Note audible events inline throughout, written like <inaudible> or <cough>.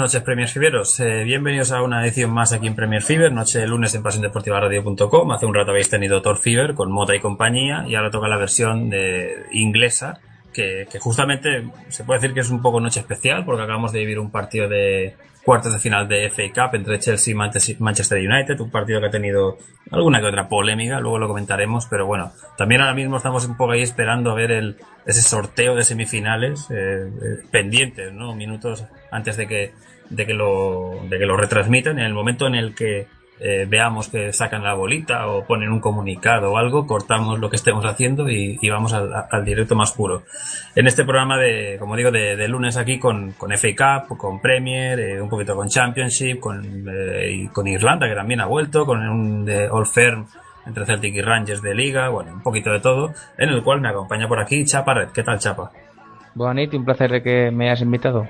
buenas noches, Premier Fiberos. Eh, bienvenidos a una edición más aquí en Premier Fiber, noche de lunes en pasiondeportivaradio.com. Hace un rato habéis tenido Thor Fiber con Mota y compañía y ahora toca la versión de inglesa, que, que justamente se puede decir que es un poco noche especial porque acabamos de vivir un partido de cuartos de final de FA Cup entre Chelsea y Manchester Manchester United, un partido que ha tenido alguna que otra polémica, luego lo comentaremos, pero bueno, también ahora mismo estamos un poco ahí esperando a ver el, ese sorteo de semifinales eh, eh, pendientes, ¿no? Minutos antes de que, de que lo, de que lo retransmitan, en el momento en el que eh, veamos que sacan la bolita o ponen un comunicado o algo, cortamos lo que estemos haciendo y, y vamos al, al directo más puro. En este programa de, como digo, de, de lunes aquí con, con FA Cup, con Premier, eh, un poquito con Championship, con, eh, y con Irlanda que también ha vuelto, con un de All Firm entre Celtic y Rangers de Liga, bueno, un poquito de todo, en el cual me acompaña por aquí Chapa Red. ¿Qué tal, Chapa? Bonito, un placer de que me hayas invitado.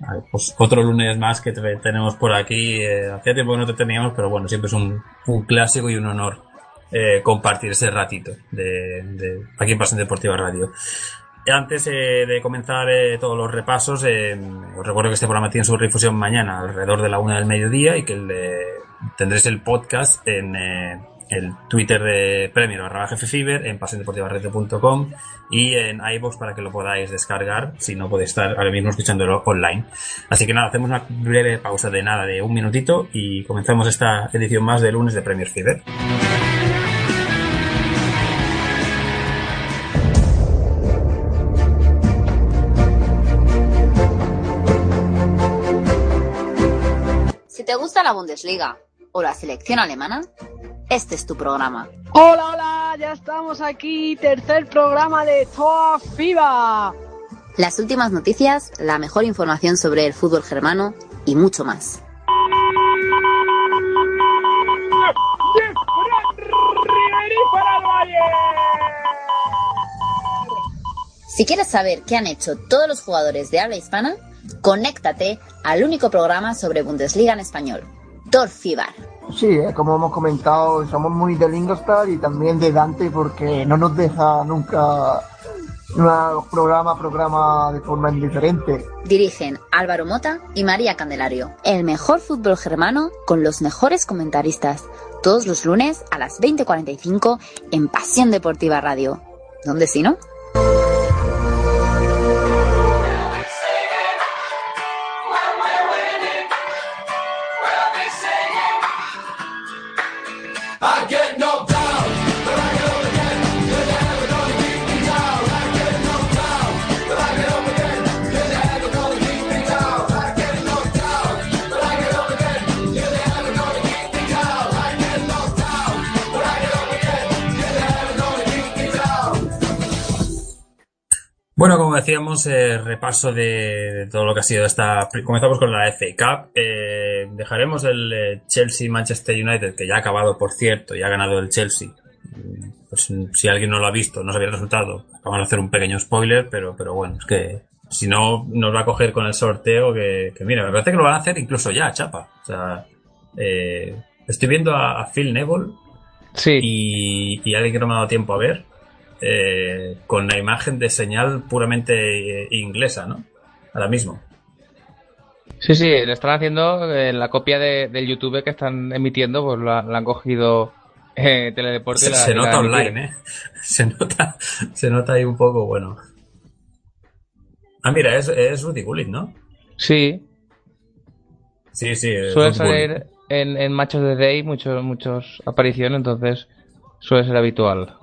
Vale, pues otro lunes más que te- tenemos por aquí. Eh, hacía tiempo que no te teníamos, pero bueno, siempre es un, un clásico y un honor eh, compartir ese ratito de, de aquí en Pasión Deportiva Radio. Antes eh, de comenzar eh, todos los repasos, eh, os recuerdo que este programa tiene su difusión mañana alrededor de la una del mediodía y que el tendréis el podcast en el Twitter de Premier barra Fever, en pasiondeportivaradio.com y en iVoox para que lo podáis descargar si no podéis estar ahora mismo escuchándolo online. Así que nada, hacemos una breve pausa de nada, de un minutito y comenzamos esta edición más de lunes de Premier Fever. Si te gusta la Bundesliga o la selección alemana, este es tu programa. Hola, hola, ya estamos aquí, tercer programa de Toa FIBA. Las últimas noticias, la mejor información sobre el fútbol germano y mucho más. Si quieres saber qué han hecho todos los jugadores de habla hispana, conéctate al único programa sobre Bundesliga en español, Tor Fibar. Sí, eh, como hemos comentado, somos muy de Lingostar y también de Dante porque no nos deja nunca un programa a programa de forma indiferente. Dirigen Álvaro Mota y María Candelario. El mejor fútbol germano con los mejores comentaristas. Todos los lunes a las 20.45 en Pasión Deportiva Radio. ¿Dónde si no? I get no. Bueno, como decíamos, eh, repaso de, de todo lo que ha sido esta. Comenzamos con la FA Cup. Eh, dejaremos el eh, Chelsea-Manchester United, que ya ha acabado, por cierto, y ha ganado el Chelsea. Mm, Pues si alguien no lo ha visto, no sabía el resultado. Vamos a hacer un pequeño spoiler, pero, pero bueno, es que si no, nos va a coger con el sorteo que, que mira, me parece que lo van a hacer incluso ya, chapa. O sea, eh, estoy viendo a, a Phil Neville Sí, y, y alguien que no me ha dado tiempo a ver, eh, con la imagen de señal puramente eh, inglesa, ¿no? Ahora mismo. sí, sí, le están haciendo eh, la copia de, del YouTube que están emitiendo, pues la, la han cogido Teledeporte. Se, la- nota online, ¿eh? <laughs> Se nota, se nota ahí un poco, bueno. Ah, mira, es, es Rudy Gullit, ¿no? Sí, Sí, sí. suele salir en, en matches de day muchos, muchos apariciones, entonces suele ser habitual.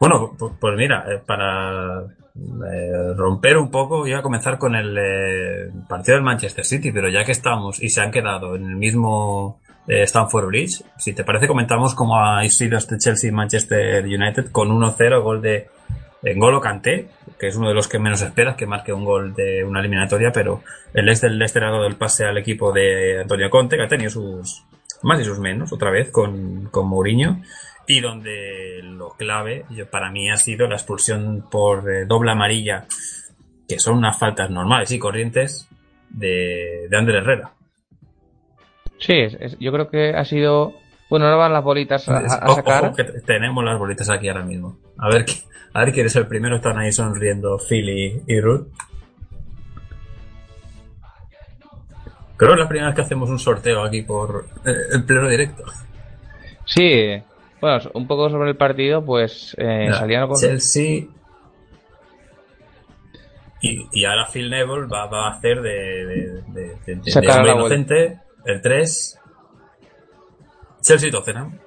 Bueno, pues, mira, eh, para eh, romper un poco, iba a comenzar con el eh, partido del Manchester City, pero ya que estamos y se han quedado en el mismo eh, Stamford Bridge, si te parece comentamos cómo ha sido este Chelsea-Manchester United con 1-0 gol de Ngolo Kanté, que es uno de los que menos esperas que marque un gol de una eliminatoria, pero el ex del Leicester ha dado el pase al equipo de Antonio Conte, que ha tenido sus más y sus menos, otra vez con, con Mourinho, y donde lo clave para mí ha sido la expulsión por eh, doble amarilla, que son unas faltas normales y corrientes de, de Ander Herrera. Sí, es- es- yo creo que ha sido. Bueno, ahora van las bolitas a, a- a Ojo, sacar. ojo, que te- tenemos las bolitas aquí ahora mismo. A ver, a ver quién es el primero. Están ahí sonriendo Phil y, y Ruth. Creo que es la primera vez que hacemos un sorteo aquí por eh, el pleno directo. Sí, bueno, un poco sobre el partido, pues eh, Mira, salían con. Chelsea. Y, y ahora Phil Neville va, va a hacer de, de, de, de- de Sacar la inocente el 3. Chelsea Tottenham.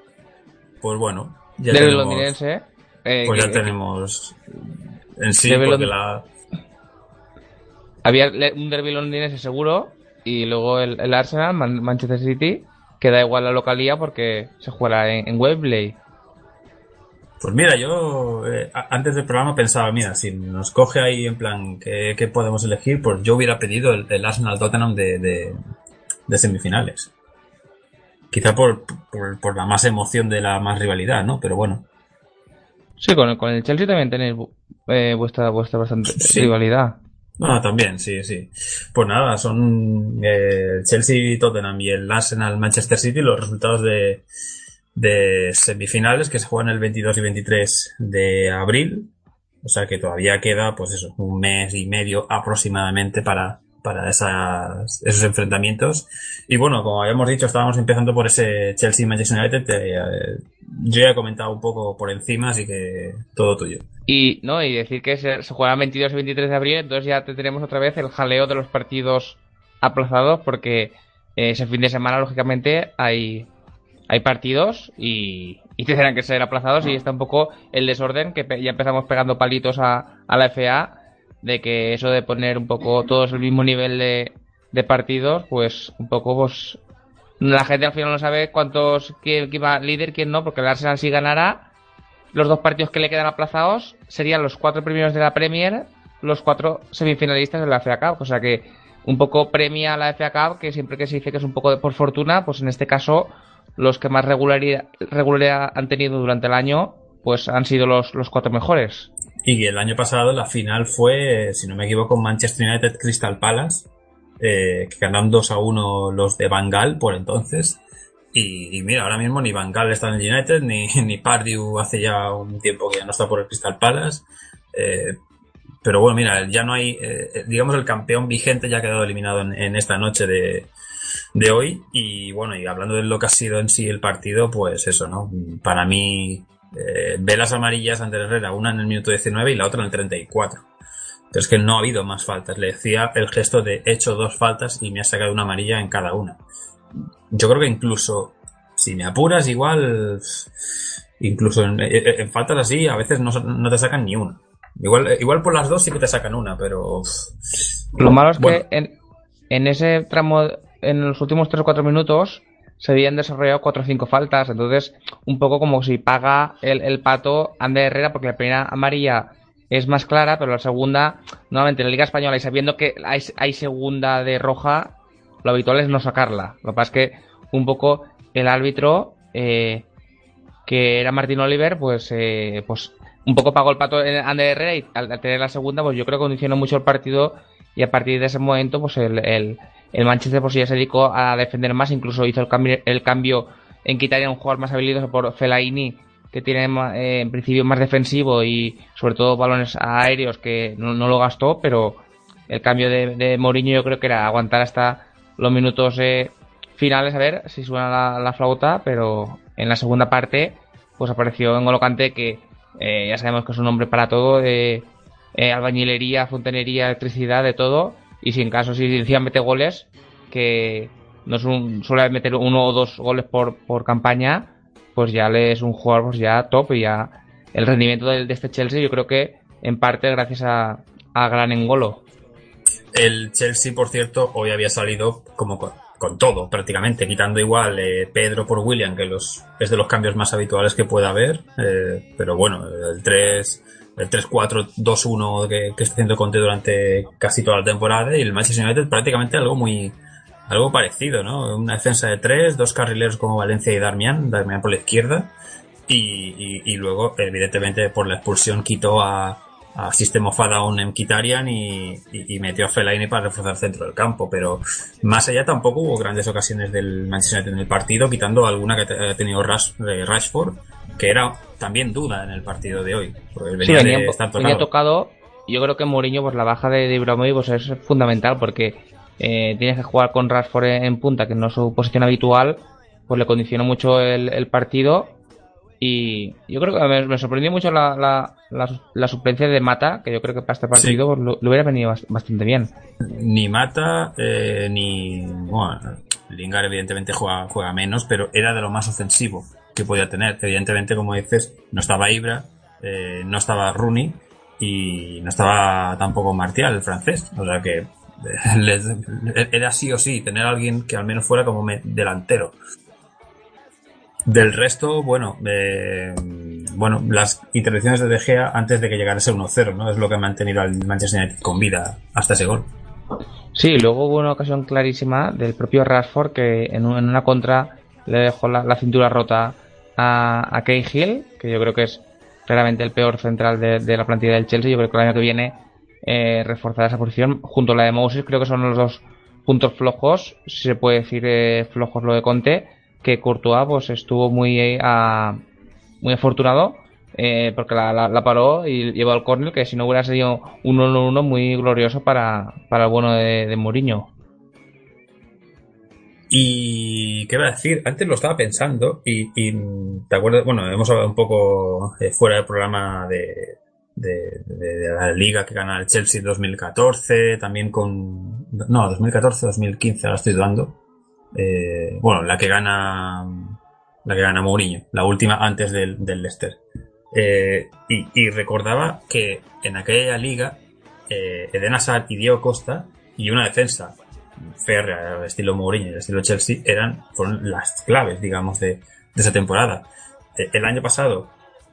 Pues bueno, ya del tenemos, londinense. eh, pues ya tenemos en sí, porque lond- la, Había un derby londinense seguro y luego el, el Arsenal, Man- Manchester City, que da igual la localía porque se juega en, en Wembley. Pues mira, yo eh, antes del programa pensaba, mira, si nos coge ahí en plan qué, qué podemos elegir, pues yo hubiera pedido el, el Arsenal Tottenham de, de, de semifinales. Quizá por, por, por la más emoción de la más rivalidad, ¿no? Pero bueno. Sí, con el, con el Chelsea también tenéis eh, vuestra, vuestra bastante Sí. rivalidad. No, también, sí, sí. Pues nada, son eh, el Chelsea Tottenham y el Arsenal Manchester City los resultados de, de semifinales que se juegan el 22 y 23 de abril. O sea que todavía queda, pues eso, un mes y medio aproximadamente para, para esos enfrentamientos. Y bueno, como habíamos dicho, estábamos empezando por ese Chelsea Manchester United. eh, yo ya he comentado un poco por encima, así que todo tuyo. Y no y decir que se, se juega el 22 y 23 de abril, entonces ya tendremos otra vez el jaleo de los partidos aplazados porque eh, ese fin de semana, lógicamente, hay, hay partidos y, y tendrán que ser aplazados y está un poco el desorden que ya empezamos pegando palitos a, a la FA de que eso de poner un poco todos el mismo nivel de, de partidos, pues un poco pues la gente al final no sabe cuántos quién, quién va líder, quién no, porque el Arsenal si ganara los dos partidos que le quedan aplazados serían los cuatro primeros de la Premier, los cuatro semifinalistas de la FA Cup. O sea que un poco premia la FA Cup, que siempre que se dice que es un poco de por fortuna, pues en este caso los que más regularidad, regularidad han tenido durante el año, pues han sido los, los cuatro mejores. Y el año pasado la final fue, eh, si no me equivoco, Manchester United Crystal Palace, eh, que ganaron 2 a 1 los de Bangal por entonces. Y, mira, ahora mismo ni Bangal está en el United, ni, <laughs> ni Pardew hace ya un tiempo que ya no está por el Crystal Palace. Eh, pero bueno, mira, ya no hay, eh, digamos, el campeón vigente ya ha quedado eliminado en, en esta noche de, de hoy. Y bueno, y hablando de lo que ha sido en sí el partido, pues eso, ¿no? Para mí, eh, velas amarillas ante Herrera, una en el minuto 19 y la otra en el 34. Pero es que no ha habido más faltas. Le decía el gesto de he hecho dos faltas y me ha sacado una amarilla en cada una. Yo creo que incluso, si me apuras, igual, incluso en, en faltas así, a veces no, no te sacan ni una. Igual, igual por las dos sí que te sacan una, pero. Lo malo es Bueno. que en, en ese tramo, en los últimos 3 o 4 minutos, se habían desarrollado 4 o 5 faltas. Entonces, un poco como si paga el, el pato Ander Herrera, porque la primera amarilla es más clara, pero la segunda, nuevamente en la Liga Española, y sabiendo que hay, segunda de roja, lo habitual es no sacarla. Lo que pasa es que un poco el árbitro, eh, que era Martín Oliver, pues, eh, pues un poco pagó el pato en Ander Herrera y al, tener la segunda, pues yo creo que condicionó mucho el partido y a partir de ese momento, pues el, el Manchester pues ya se dedicó a defender más, incluso hizo el cambio, el cambio en quitar a un jugador más habilidoso por Fellaini, que tiene eh, en principio más defensivo y sobre todo balones aéreos que no, lo gastó, pero el cambio de, de Mourinho yo creo que era aguantar hasta los minutos eh, finales a ver si suena la, la flauta, pero en la segunda parte pues apareció en Kanté que eh, ya sabemos que es un hombre para todo, de eh, albañilería, fontanería, electricidad, de todo, y si en caso si encima mete goles, que no es un, suele meter uno o dos goles por, por campaña, pues ya le es un jugador pues ya top y ya el rendimiento de, de, este Chelsea, yo creo que en parte gracias a, a Gran Engolo. El Chelsea, por cierto, hoy había salido como con, con todo, prácticamente, quitando igual eh, Pedro por William, que los, es de los cambios más habituales que pueda haber. Eh, pero bueno, el 3, el 3-4-2-1 que, que está haciendo Conte durante casi toda la temporada y el Manchester United prácticamente algo muy, algo parecido, ¿no? Una defensa de tres, dos carrileros como Valencia y Darmian, Darmian por la izquierda, y, y, y luego, evidentemente, por la expulsión quitó a, a System of a Down en Kitarian y, y, y, metió a Fellaini para reforzar el centro del campo, pero más allá tampoco hubo grandes ocasiones del Manchester United en el partido, quitando alguna que ha tenido Rash, eh, Rashford, que era también duda en el partido de hoy. Venía, sí, venía, de estar tocado. venía tocado. Yo creo que Mourinho, pues la baja de, de Ibrahimovic pues, es fundamental porque eh, tienes que jugar con Rashford en punta, que no es su posición habitual, pues le condicionó mucho el, el partido. Y yo creo que me, me sorprendió mucho la, la, la, la, suplencia de Mata, que yo creo que para este partido sí. pues, lo, lo, hubiera venido bastante bien. Ni Mata, eh, ni. Bueno, Lingard, evidentemente, juega, juega menos, pero era de lo más ofensivo podía tener. Evidentemente, como dices, no estaba Ibra, eh, no estaba Rooney y no estaba tampoco Martial, el francés. O sea que <laughs> les, era sí o sí tener alguien que al menos fuera como delantero. Del resto, bueno, eh, bueno, las intervenciones de De Gea antes de que llegara ese 1-0, ¿no? Es lo que ha mantenido al Manchester United con vida hasta ese gol. Sí, luego hubo una ocasión clarísima del propio Rashford que en, un, en una contra le dejó la cintura rota a, a Cahill, que yo creo que es claramente el peor central de, la plantilla del Chelsea. Yo creo que el año que viene eh, reforzar esa posición. Junto a la de Moses creo que son los dos puntos flojos. Si se puede decir eh, flojos lo de Conte que Courtois pues estuvo muy eh, a, muy afortunado eh, porque la, la, la, paró y llevó al córner que si no hubiera sido un 1-1 muy glorioso para, para el bueno de Mourinho y qué va a decir, antes lo estaba pensando y, y te acuerdas, bueno, hemos hablado un poco eh, fuera del programa de, de, de, la liga que gana el Chelsea en 2014, también con... No, 2014-2015, ahora estoy dudando. Eh, bueno, la que gana... La que gana Mourinho, la última antes del, del Leicester. Eh, y, y, recordaba que en aquella liga eh, Eden Hazard y Diego Costa y una defensa férrea estilo Mourinho y estilo Chelsea eran fueron las claves, digamos, de, esa temporada. Eh, el año pasado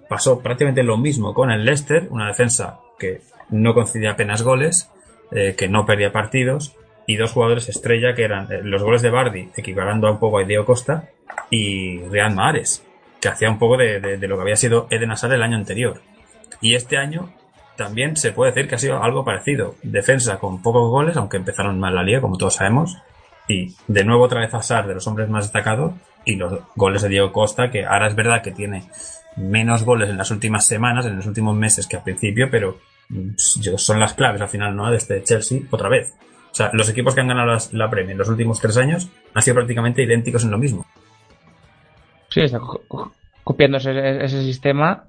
pasó prácticamente lo mismo con el Leicester, una defensa que no concedía apenas goles, eh, que no perdía partidos, y dos jugadores estrella que eran eh, los goles de Bardi, equivalando un poco a Diego Costa, y Real Mares, que hacía un poco de, de, de, lo que había sido Eden Hazard el año anterior. Y este año también se puede decir que ha sido algo parecido. Defensa con pocos goles, aunque empezaron mal la liga, como todos sabemos. Y de nuevo otra vez Hazard de los hombres más destacados, y los goles de Diego Costa, que ahora es verdad que tiene menos goles en las últimas semanas, en los últimos meses que al principio, pero mm, son las claves al final, ¿no? De este Chelsea, otra vez. O sea, los equipos que han ganado las, la Premier en los últimos tres años han sido prácticamente idénticos en lo mismo. Sí, está co copiando ese, ese, sistema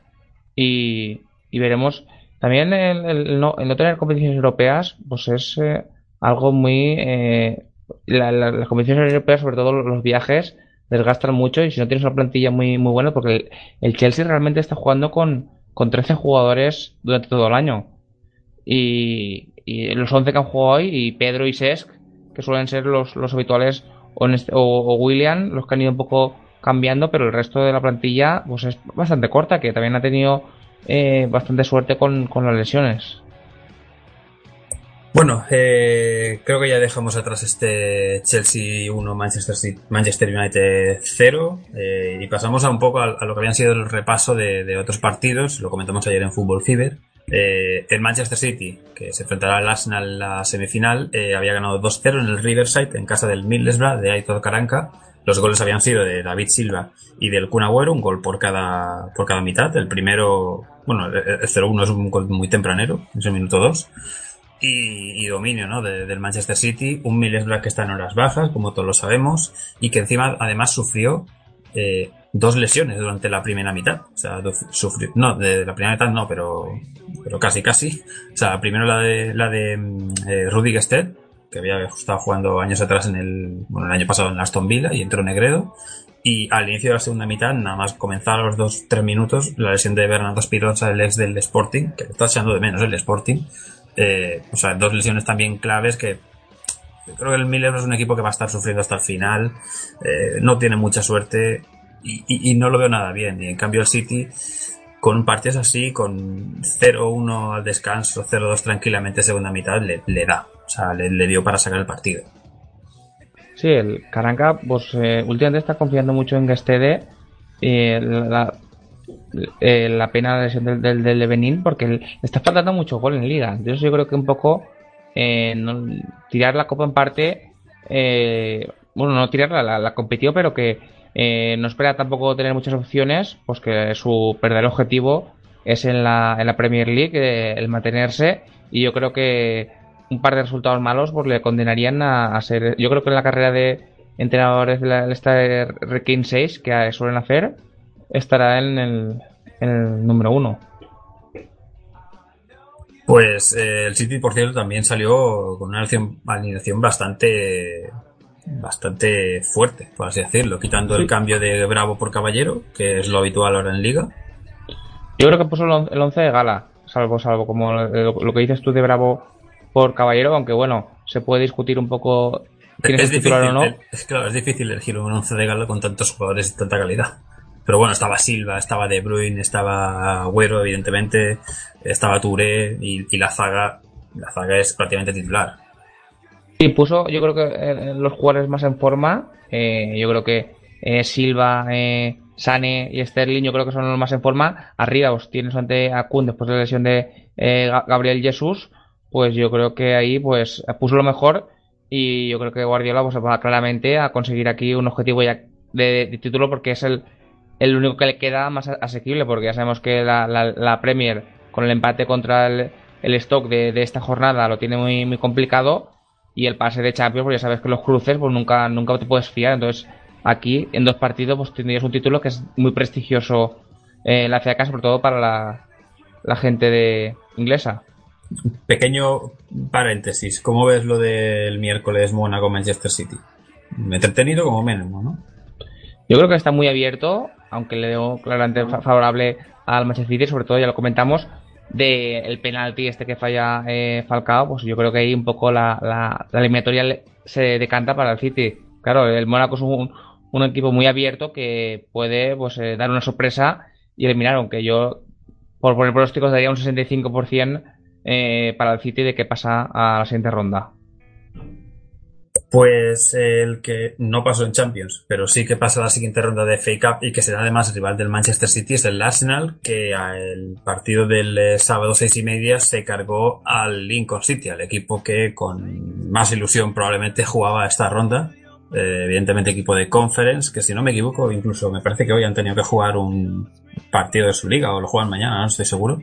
y, y veremos. También el, no, el, no, tener competiciones europeas, pues es eh, algo muy... Eh, la, la, las competiciones europeas, sobre todo los viajes, desgastan mucho y si no tienes una plantilla muy, muy buena, porque el, el Chelsea realmente está jugando con, con 13 jugadores durante todo el año. Y, y los 11 que han jugado hoy, y Pedro y Sesc, que suelen ser los, los habituales, o, o, William, los que han ido un poco cambiando, pero el resto de la plantilla pues es bastante corta, que también ha tenido eh, bastante suerte con, con las lesiones. Bueno, eh, creo que ya dejamos atrás este Chelsea 1, Manchester, City, Manchester United 0 eh, y pasamos a un poco a, lo que habían sido el repaso de, otros partidos, lo comentamos ayer en Fútbol Fever. Eh, el Manchester City, que se enfrentará al Arsenal en la semifinal, había ganado 2-0 en el Riverside en casa del Middlesbrough de Aitor Caranca. Los goles habían sido de David Silva y del Kun Agüero, un gol por cada, por cada mitad. El primero, bueno, el 0-1 es un gol muy tempranero, es el minuto 2 y, y dominio ¿no? De, del Manchester City, un Middlesbrough que está en horas bajas, como todos lo sabemos, y que encima además sufrió eh, dos lesiones durante la primera mitad. O sea, sufrió, no, de la primera mitad no, pero, pero casi, casi. O sea, primero la de, la de eh, Rudy Gestert, que había estado jugando años atrás en el, bueno, el año pasado en Aston Villa y entró Negredo. Y al inicio de la segunda mitad, nada más comenzar los dos, tres minutos, la lesión de Bernardo Spirosa, el ex del Sporting, que está echando de menos el Sporting. Eh, o sea, dos lesiones también claves que creo que el Miller es un equipo que va a estar sufriendo hasta el final. Eh, no tiene mucha suerte y, y, no lo veo nada bien. Y en cambio el City, con partidos así, con 0-1 al descanso, 0-2 tranquilamente segunda mitad, le, da. O sea, le, dio para sacar el partido. Sí, el Caranca, pues eh, últimamente está confiando mucho en Gestede. Eh, la, la pena lesión del, del, del porque le está faltando mucho gol en liga. Entonces yo creo que un poco eh, tirar la copa en parte, eh, bueno, no tirarla, la, la competió, pero que eh, no espera tampoco tener muchas opciones, pues que su verdadero objetivo es en la, en la Premier League eh, el mantenerse y yo creo que un par de resultados malos pues le condenarían a, ser, yo creo que en la carrera de entrenadores de la, esta Rekin 6 que suelen hacer estará en el, en el número uno. Pues eh, el City, por cierto, también salió con una alineación bastante bastante fuerte, por así decirlo, quitando sí. el cambio de Bravo por Caballero, que es lo habitual ahora en Liga. Yo creo que puso el 11 de gala, salvo salvo como lo, que dices tú de Bravo por Caballero, aunque bueno, se puede discutir un poco quién es, es difícil, o no. Es, claro, es difícil elegir un 11 de gala con tantos jugadores de tanta calidad. Pero bueno, estaba Silva, estaba De Bruyne, estaba Agüero, evidentemente, estaba Touré y, y, la zaga, la zaga es prácticamente titular. Sí, puso, yo creo que eh, los jugadores más en forma, eh, yo creo que eh, Silva, eh, Sane y Sterling, yo creo que son los más en forma. Arriba, pues tienes ante a Kun después de la lesión de eh, Gabriel Jesús, pues yo creo que ahí pues puso lo mejor y yo creo que Guardiola pues va claramente a conseguir aquí un objetivo ya de, título porque es el el único que le queda más asequible, porque ya sabemos que la, la, la Premier, con el empate contra el, el stock de, de, esta jornada, lo tiene muy, muy complicado. Y el pase de Champions, pues ya sabes que los cruces, pues nunca, nunca te puedes fiar. Entonces, aquí, en dos partidos, pues tendrías un título que es muy prestigioso eh, en la FA, sobre todo para la, la gente de inglesa. Pequeño paréntesis, ¿cómo ves lo del miércoles Mónaco-Manchester City? Entretenido como mínimo, ¿no? Yo creo que está muy abierto, aunque le veo claramente favorable al Manchester City, sobre todo ya lo comentamos, de el penalti este que falla eh, Falcao, pues yo creo que ahí un poco la, la, la, eliminatoria se decanta para el City. Claro, el Mónaco es un, un equipo muy abierto que puede pues eh, dar una sorpresa y eliminar, aunque yo por poner pronósticos daría un 65% eh, para el City de que pasa a la siguiente ronda. Pues el que no pasó en Champions, pero sí que pasa a la siguiente ronda de FA Cup y que será además rival del Manchester City es el Arsenal, que el partido del eh, sábado seis y media se cargó al Lincoln City, al equipo que con más ilusión probablemente jugaba esta ronda. Eh, evidentemente equipo de Conference, que si no me equivoco, incluso me parece que hoy han tenido que jugar un partido de su liga o lo juegan mañana, no estoy seguro.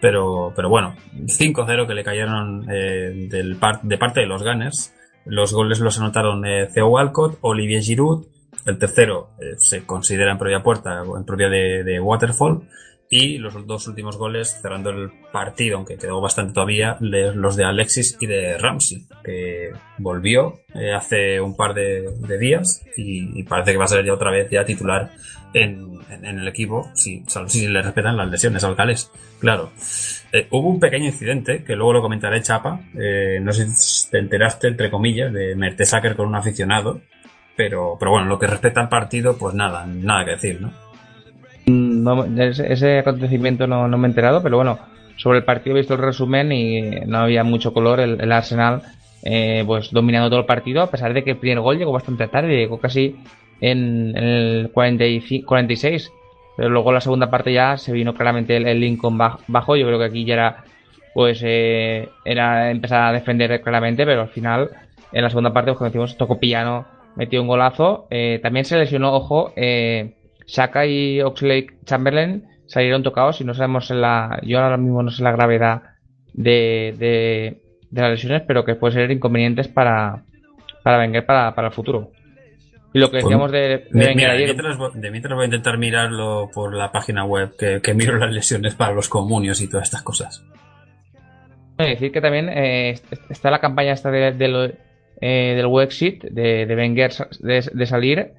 Pero, pero bueno, 5-0 que le cayeron eh, del par de parte de los Gunners los goles los anotaron eh, Theo Walcott, Olivier Giroud, el tercero eh, se considera en propia puerta, en propia de, de, Waterfall, y los dos últimos goles cerrando el partido, aunque quedó bastante todavía, los de Alexis y de Ramsey, que volvió eh, hace un par de, días y, parece que va a ser ya otra vez ya titular en, en, en el equipo, si, si le respetan las lesiones al Gales, claro. Eh, hubo un pequeño incidente, que luego lo comentaré Chapa, eh, no sé si te enteraste, entre comillas, de Mertesacker con un aficionado, pero, pero bueno, lo que respecta al partido, pues nada, nada que decir, ¿no? No ese, acontecimiento no, no, me he enterado, pero bueno, sobre el partido he visto el resumen y no había mucho color, el, el Arsenal eh, pues dominando todo el partido, a pesar de que el primer gol llegó bastante tarde, llegó casi en, el 45, 46 pero luego la segunda parte ya se vino claramente el, Lincoln bajo. Yo creo que aquí ya era, pues, eh, era empezar a defender claramente, pero al final, en la segunda parte, pues, como decimos, tocó piano, metió un golazo. Eh, también se lesionó, ojo, eh, Shaka y Oxley Chamberlain salieron tocados y no sabemos en la, yo ahora mismo no sé la gravedad de, de, de las lesiones, pero que pueden ser inconvenientes para, para Wenger para, para el futuro. Y lo que decíamos de, de, de mira, ayer... mientras, de mientras voy a intentar mirarlo por la página web, que, que miro las lesiones para los comunios y todas estas cosas. decir que también eh, está la campaña esta de, de lo, eh, del Wexit, de, de Wenger de, de, salir,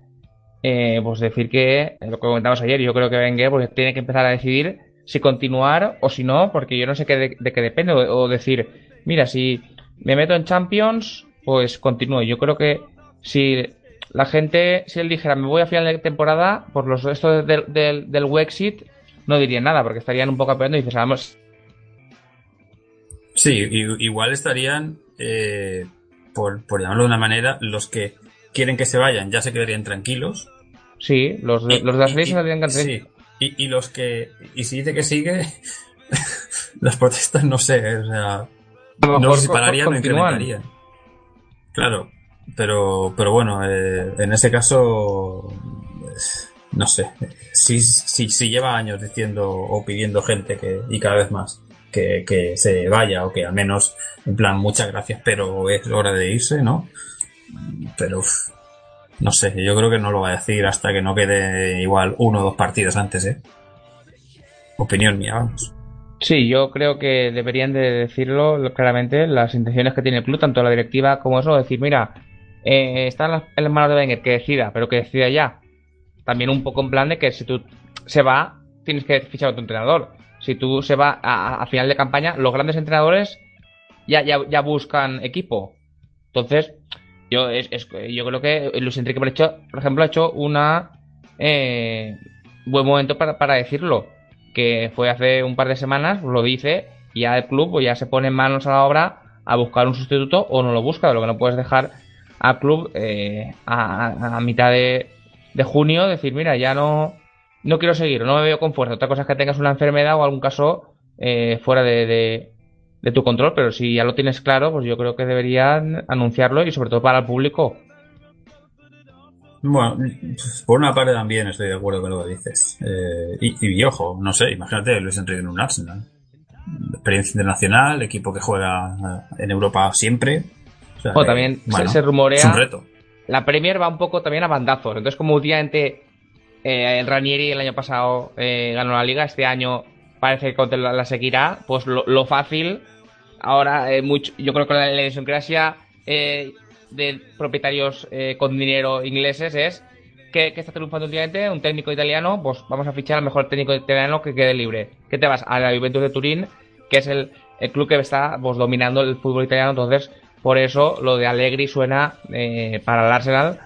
eh, pues decir que, lo que comentamos ayer, yo creo que Wenger pues, tiene que empezar a decidir si continuar o si no, porque yo no sé qué de, qué depende, o, decir, mira, si me meto en Champions, pues continúo. Yo creo que si la gente, si él dijera, me voy a final de temporada, por los esto del, del, del Wexit, no diría nada, porque estarían un poco apoyando y dices, vamos, Sí, i- igual estarían, eh, por, por llamarlo de una manera, los que quieren que se vayan ya se quedarían tranquilos. sí, los, de- Y- los de las y- series y- se tendrían que sí, y, y los que. Y si dice que sigue, <laughs> las protestas no sé, o sea. No co- pararían o continúan. incrementarían. Claro, pero, pero bueno, eh, en ese caso, pues, no sé, si, si, si lleva años diciendo o pidiendo gente que, y cada vez más que, que se vaya o que al menos, en plan, muchas gracias, pero es hora de irse, ¿no? Pero, no sé, yo creo que no lo va a decir hasta que no quede igual uno o dos partidos antes, ¿eh? Opinión mía, vamos. Sí, yo creo que deberían de decirlo claramente las intenciones que tiene el club, tanto la directiva como eso, decir, mira, eh, está en las, manos de Wenger, que decida, pero que decida ya. También un poco en plan de que si tú se va, tienes que fichar a otro entrenador. Si tú se va a- a final de campaña, los grandes entrenadores ya, ya, ya buscan equipo. Entonces, yo, es, es- yo creo que Luis Enrique, por, ejemplo, ha hecho una eh, buen momento para, para decirlo. Que fue hace un par de semanas, lo dice, y ya el club pues, ya se pone manos a la obra a buscar un sustituto o no lo busca. Lo que no puedes dejar al club eh, a, mitad de, de junio decir, mira, ya no, no quiero seguir, no me veo con fuerza. Otra cosa es que tengas una enfermedad o algún caso eh, fuera de- de tu control, pero si ya lo tienes claro, pues yo creo que deberían anunciarlo y sobre todo para el público. Bueno, por una parte también estoy de acuerdo con lo que dices. Eh, y, y ojo, no sé, imagínate Luis Enrique en un Arsenal. Experiencia internacional, equipo que juega eh, en Europa siempre. O sea, O que, también se- bueno, se rumorea- Es un reto. La Premier va un poco también a bandazos. Entonces, como últimamente eh, Ranieri el año pasado eh, ganó la liga, este año parece que la, seguirá, pues lo, lo fácil, ahora eh, mucho, yo creo que la, la idiosincrasia eh, de propietarios eh, con dinero ingleses es que, que está triunfando últimamente un técnico italiano, pues vamos a fichar al mejor técnico italiano que quede libre. ¿Qué te vas? A la Juventus de Turín, que es el, el club que está pues, dominando el fútbol italiano, entonces por eso lo de Allegri suena eh, para el Arsenal.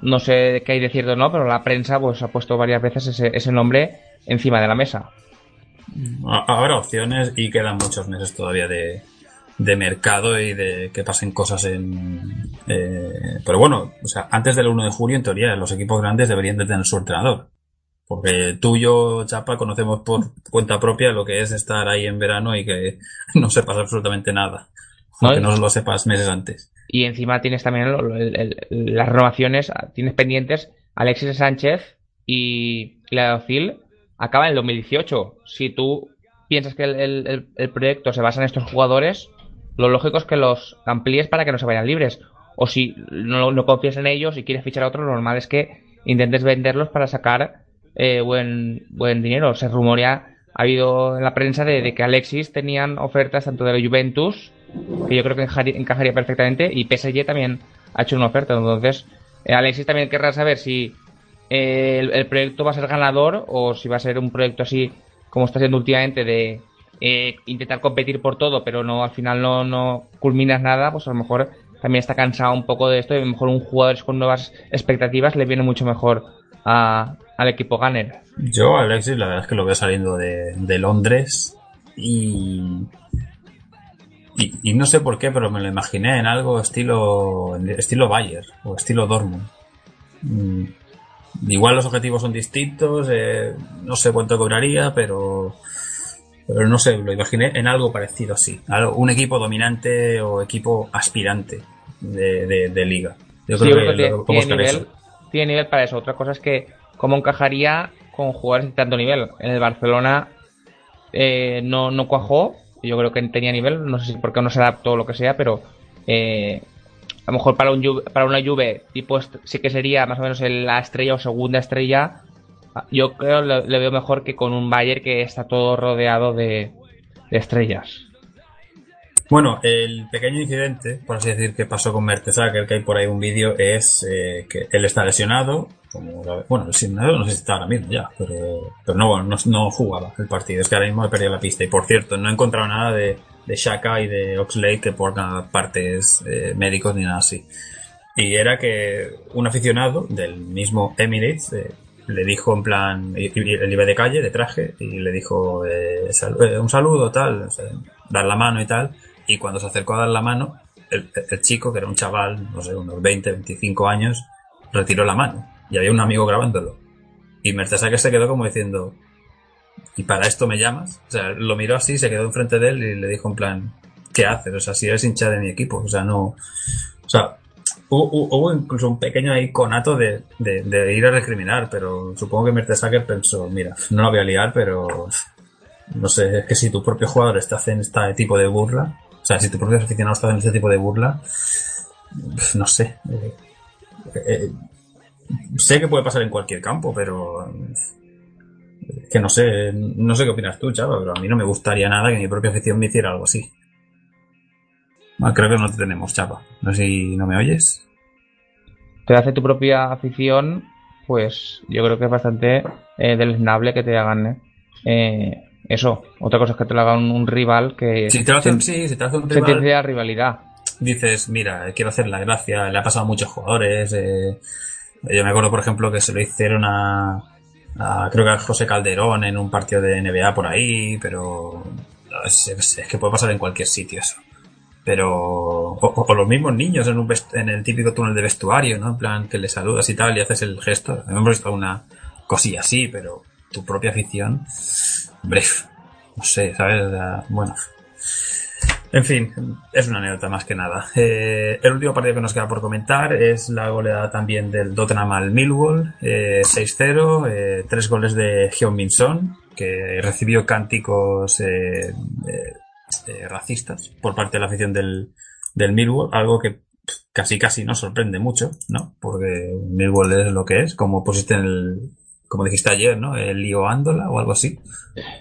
No sé qué hay de cierto o no, pero la prensa pues ha puesto varias veces ese, ese nombre encima de la mesa. Ha- Habrá opciones y quedan muchos meses todavía de, de mercado y de que pasen cosas en... eh, pero bueno, o sea, antes del 1 de julio, en teoría, los equipos grandes deberían de tener su entrenador. Porque tú y yo, Chapa, conocemos por cuenta propia lo que es estar ahí en verano y que <laughs> no sepas absolutamente nada. No, Aunque y- no lo sepas meses antes. Y encima tienes también el- el- las renovaciones, tienes pendientes Alexis Sánchez y la Ocil acaba en el 2018. Si tú piensas que el, el- el- proyecto se basa en estos jugadores, lo lógico es que los amplíes para que no se vayan libres. O si no, no confías en ellos y quieres fichar a otro, lo normal es que intentes venderlos para sacar eh, buen, buen dinero. Se rumorea, ha habido en la prensa de, de que Alexis tenían ofertas tanto de la Juventus, que yo creo que encajaría, encajaría perfectamente, y PSG también ha hecho una oferta. Entonces, eh, Alexis también querrá saber si el, proyecto va a ser ganador o si va a ser un proyecto así como está siendo últimamente de eh, intentar competir por todo, pero no al final no, no culminas nada, pues a lo mejor también está cansado un poco de esto y a lo mejor un jugador con nuevas expectativas le viene mucho mejor a- al equipo Gunner. Yo, Alexis, la verdad es que lo veo saliendo de, de Londres y, y. y no sé por qué, pero me lo imaginé en algo estilo. estilo Bayer o estilo Dortmund. Igual los objetivos son distintos, eh, no sé cuánto cobraría, pero. Pero no sé, lo imaginé en algo parecido así. Algo- un equipo dominante o equipo aspirante de, de- de liga. Yo creo que, que lo tiene, nivel, eso. tiene nivel para eso. Otra cosa es que cómo encajaría con jugadores de tanto nivel. En el Barcelona eh, no, no cuajó. Yo creo que tenía nivel. No sé si porque no se adaptó o lo que sea, pero eh, a lo mejor para, un Juve- para una Juve tipo sí que sería más o menos la estrella o segunda estrella. Yo creo le, le veo mejor que con un Bayern que está todo rodeado de, estrellas. Bueno, el pequeño incidente, por así decir, que pasó con Mertesacker, que hay por ahí un vídeo, es eh, que él está lesionado. Como, bueno, lesionado no sé si está ahora mismo ya, pero, pero no, no, no jugaba el partido. Es que ahora mismo he perdido la pista. Y por cierto, no he encontrado nada de, de Shaka y de Oxlade que pongan partes eh, médicos ni nada así. Y era que un aficionado del mismo Emirates eh, le dijo en plan, él iba de calle, de traje, y le dijo eh, eh, un saludo, tal, dar la mano y tal. Y cuando se acercó a dar la mano, el, chico, que era un chaval, no sé, unos 20, 25 años, retiró la mano. Y había un amigo grabándolo. Y Mercedes se quedó como diciendo, ¿y para esto me llamas? O sea, lo miró así, se quedó enfrente de él y le dijo en plan, ¿qué haces? O sea, si eres hincha de mi equipo, o sea, no... O sea, hubo, incluso un pequeño ahí conato de, de, ir a recriminar, pero supongo que Mertesacker pensó, mira, no la voy a liar, pero no sé, es que si tu propio jugador está haciendo este tipo de burla, o sea, si tu propio aficionado está haciendo este tipo de burla, no sé. eh, eh, sé que puede pasar en cualquier campo, pero que no sé, no sé qué opinas tú, chava, pero a mí no me gustaría nada que mi propia afición me hiciera algo así. Ah, creo que no te tenemos, chapa. No sé si no me oyes. Te hace tu propia afición, pues yo creo que es bastante eh, deleznable que te hagan eh, eso. Otra cosa es que te lo haga un, un rival que Si te lo hacen, se, sí, si te lo hace un se rival, entiende la rivalidad. dices, mira, quiero hacer la gracia, le ha pasado a muchos jugadores. eh, yo me acuerdo, por ejemplo, que se lo hicieron a, a- creo que a José Calderón en un partido de NBA por ahí, pero es, es- que puede pasar en cualquier sitio eso. Pero, o, los mismos niños en, un en el típico túnel de vestuario, ¿no? En plan, que le saludas y tal y haces el gesto. Hemos visto una cosilla así, pero tu propia afición, hombre, no sé, ¿sabes? Bueno, en fin, es una anécdota más que nada. Eh, el último partido que nos queda por comentar es la goleada también del Tottenham al Millwall, eh, 6-0, eh, tres goles de Heung-Min que recibió cánticos eh, eh, racistas por parte de la afición del, del Millwall, algo que casi casi nos sorprende mucho, ¿no? Porque Millwall es lo que es, como pusiste en el, como dijiste ayer, ¿no? El lío Ándola o algo así.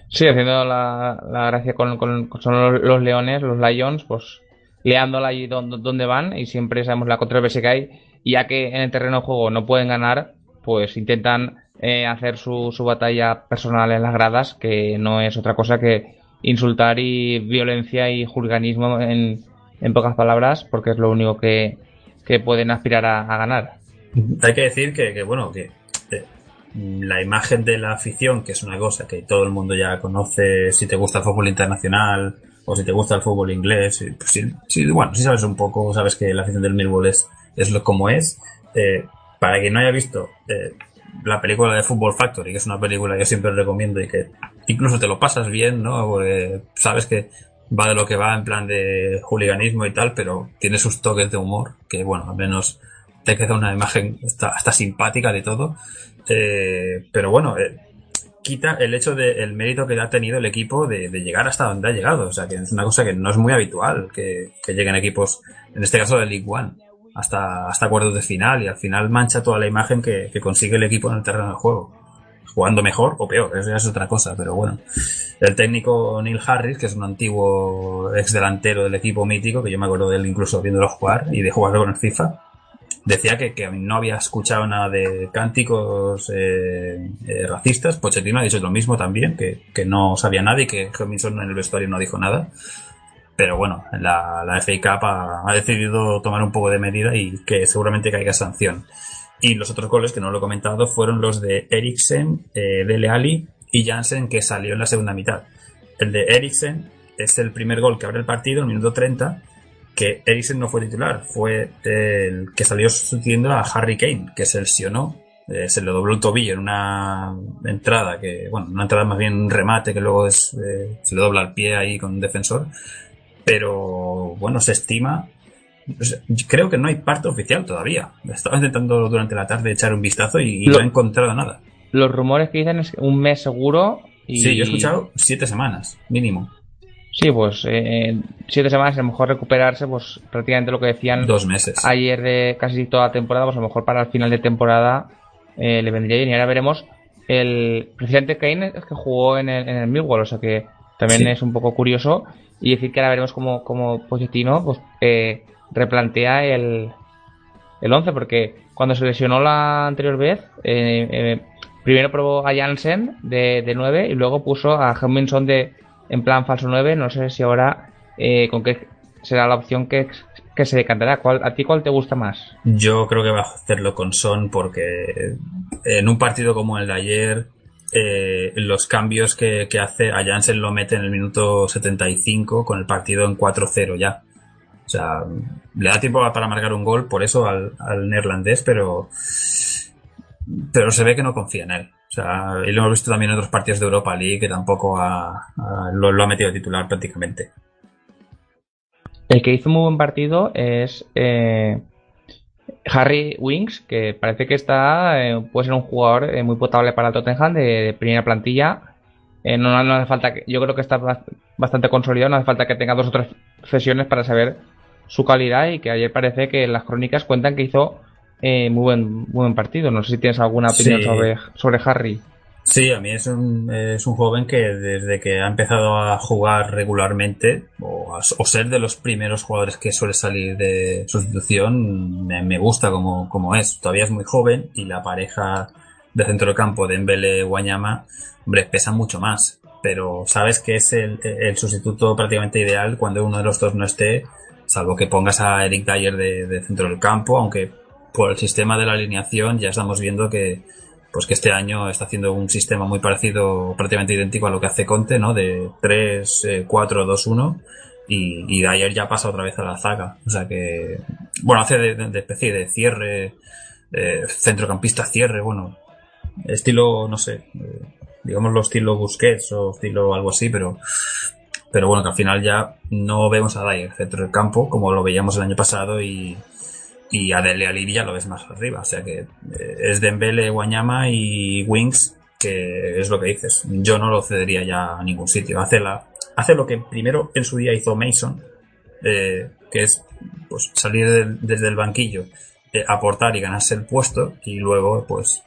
Sí, haciendo la, la gracia con, con- con- son los, los leones, los lions, pues leándola allí donde, donde van y siempre sabemos la controversia que hay. Y ya que en el terreno de juego no pueden ganar, pues intentan eh, hacer su, su batalla personal en las gradas, que no es otra cosa que insultar y violencia y juliganismo en, en pocas palabras, porque es lo único que, que pueden aspirar a, a ganar. Hay que decir que, que, bueno, que la imagen de la afición, que es una cosa que todo el mundo ya conoce, si te gusta el fútbol internacional o si te gusta el fútbol inglés, y, pues, sí, sí, bueno, si sabes un poco, sabes que la afición del Millwall es, es lo como es. Eh, para quien no haya visto eh, la película de Football Factory, que es una película que siempre recomiendo y que incluso te lo pasas bien, ¿no? Sabes que va de lo que va en plan de hooliganismo y tal, pero tiene sus toques de humor, que bueno, al menos te queda una imagen hasta simpática de todo. Eh, pero bueno, eh, quita el hecho del mérito que ha tenido el equipo de, de llegar hasta donde ha llegado. O sea, que es una cosa que no es muy habitual que, que lleguen equipos, en este caso de League One, hasta, hasta cuartos de final y al final mancha toda la imagen que, que consigue el equipo en el terreno de juego. Jugando mejor o peor, eso ya es otra cosa, pero bueno. El técnico Neil Harris, que es un antiguo ex delantero del equipo mítico, que yo me acuerdo de él incluso viéndolo jugar y de jugar con el FIFA, decía que, que no había escuchado nada de cánticos eh, eh, racistas. Pochettino ha dicho lo mismo también, que, que no sabía nada y que Robinson en el vestuario no dijo nada. Pero bueno, la, la FA ha, decidido tomar un poco de medida y que seguramente caiga sanción. Y los otros goles que no lo he comentado fueron los de Eriksen, eh, Dele Alli y Jansen que salió en la segunda mitad. El de Eriksen es el primer gol que abre el partido, el minuto 30, que Eriksen no fue titular, fue el que salió sustituyendo a Harry Kane, que se lesionó, eh, se le dobló el tobillo en una entrada, que, bueno, una entrada más bien un remate que luego es, eh, se le dobla el pie ahí con un defensor, pero bueno, se estima, creo que no hay parte oficial todavía. Estaba intentando durante la tarde echar un vistazo y, no he encontrado nada. Los rumores que dicen es un mes seguro y... Sí, yo he escuchado siete semanas, mínimo. Sí, pues eh, siete semanas, a lo mejor recuperarse, pues prácticamente lo que decían Dos meses. ayer de casi toda la temporada, pues a lo mejor para el final de temporada eh, le vendría bien. Y ahora veremos, el presidente Kane es que jugó en el, en el Millwall, o sea que también Sí. es un poco curioso. Y decir que ahora veremos como, como Pochettino pues, eh, replantea el, el 11, porque cuando se lesionó la anterior vez, eh, eh, primero probó a Jansen de, de 9 y luego puso a Hemminson de, en plan falso 9. No sé si ahora eh, con qué será la opción que, que se decantará. ¿Cuál, ¿A ti cuál te gusta más? Yo creo que va a hacerlo con Son porque en un partido como el de ayer, eh, los cambios que, que hace a Jansen lo mete en el minuto 75 con el partido en 4-0 ya. O sea, le da tiempo para marcar un gol, por eso al, al neerlandés, pero, pero se ve que no confía en él. Sea, y lo hemos visto también en otros partidos de Europa League que tampoco ha- lo, ha metido a titular prácticamente. El que hizo muy buen partido es eh, Harry Winks, que parece que está eh, puede ser un jugador eh, muy potable para el Tottenham de, primera plantilla. Eh, no, no hace falta que, yo creo que está bas- bastante consolidado, no hace falta que tenga dos o tres sesiones para saber su calidad y que ayer parece que las crónicas cuentan que hizo eh, muy buen muy buen partido. No sé si tienes alguna opinión Sí. sobre, sobre Harry. Sí, a mí es un, es un joven que desde que ha empezado a jugar regularmente o, a- o ser de los primeros jugadores que suele salir de sustitución, me, me gusta como, como es. Todavía es muy joven y la pareja de centro del campo de Mbele Guanyama, hombre, pesa mucho más. Pero sabes que es el, el sustituto prácticamente ideal cuando uno de los dos no esté, salvo que pongas a Eric Dyer de, de centro del campo, aunque por el sistema de la alineación ya estamos viendo que, pues que este año está haciendo un sistema muy parecido, prácticamente idéntico a lo que hace Conte, ¿no? De 3, eh, 4, 2, 1. Y, y Dyer ya pasa otra vez a la zaga. O sea que, bueno, hace de, de- de especie de cierre, eh, centrocampista cierre, bueno, estilo, no sé, eh, digámoslo estilo Busquets o estilo algo así, pero, pero bueno, que al final ya no vemos a Dyer centro del campo como lo veíamos el año pasado y, y a Dele ya lo ves más arriba. O sea que eh, es Dembele, Guanyama y Wings, que es lo que dices. Yo no lo cedería ya a ningún sitio. Hace, la, hace lo que primero en su día hizo Mason, eh, que es pues salir del- desde el banquillo, eh, aportar y ganarse el puesto, y luego, pues,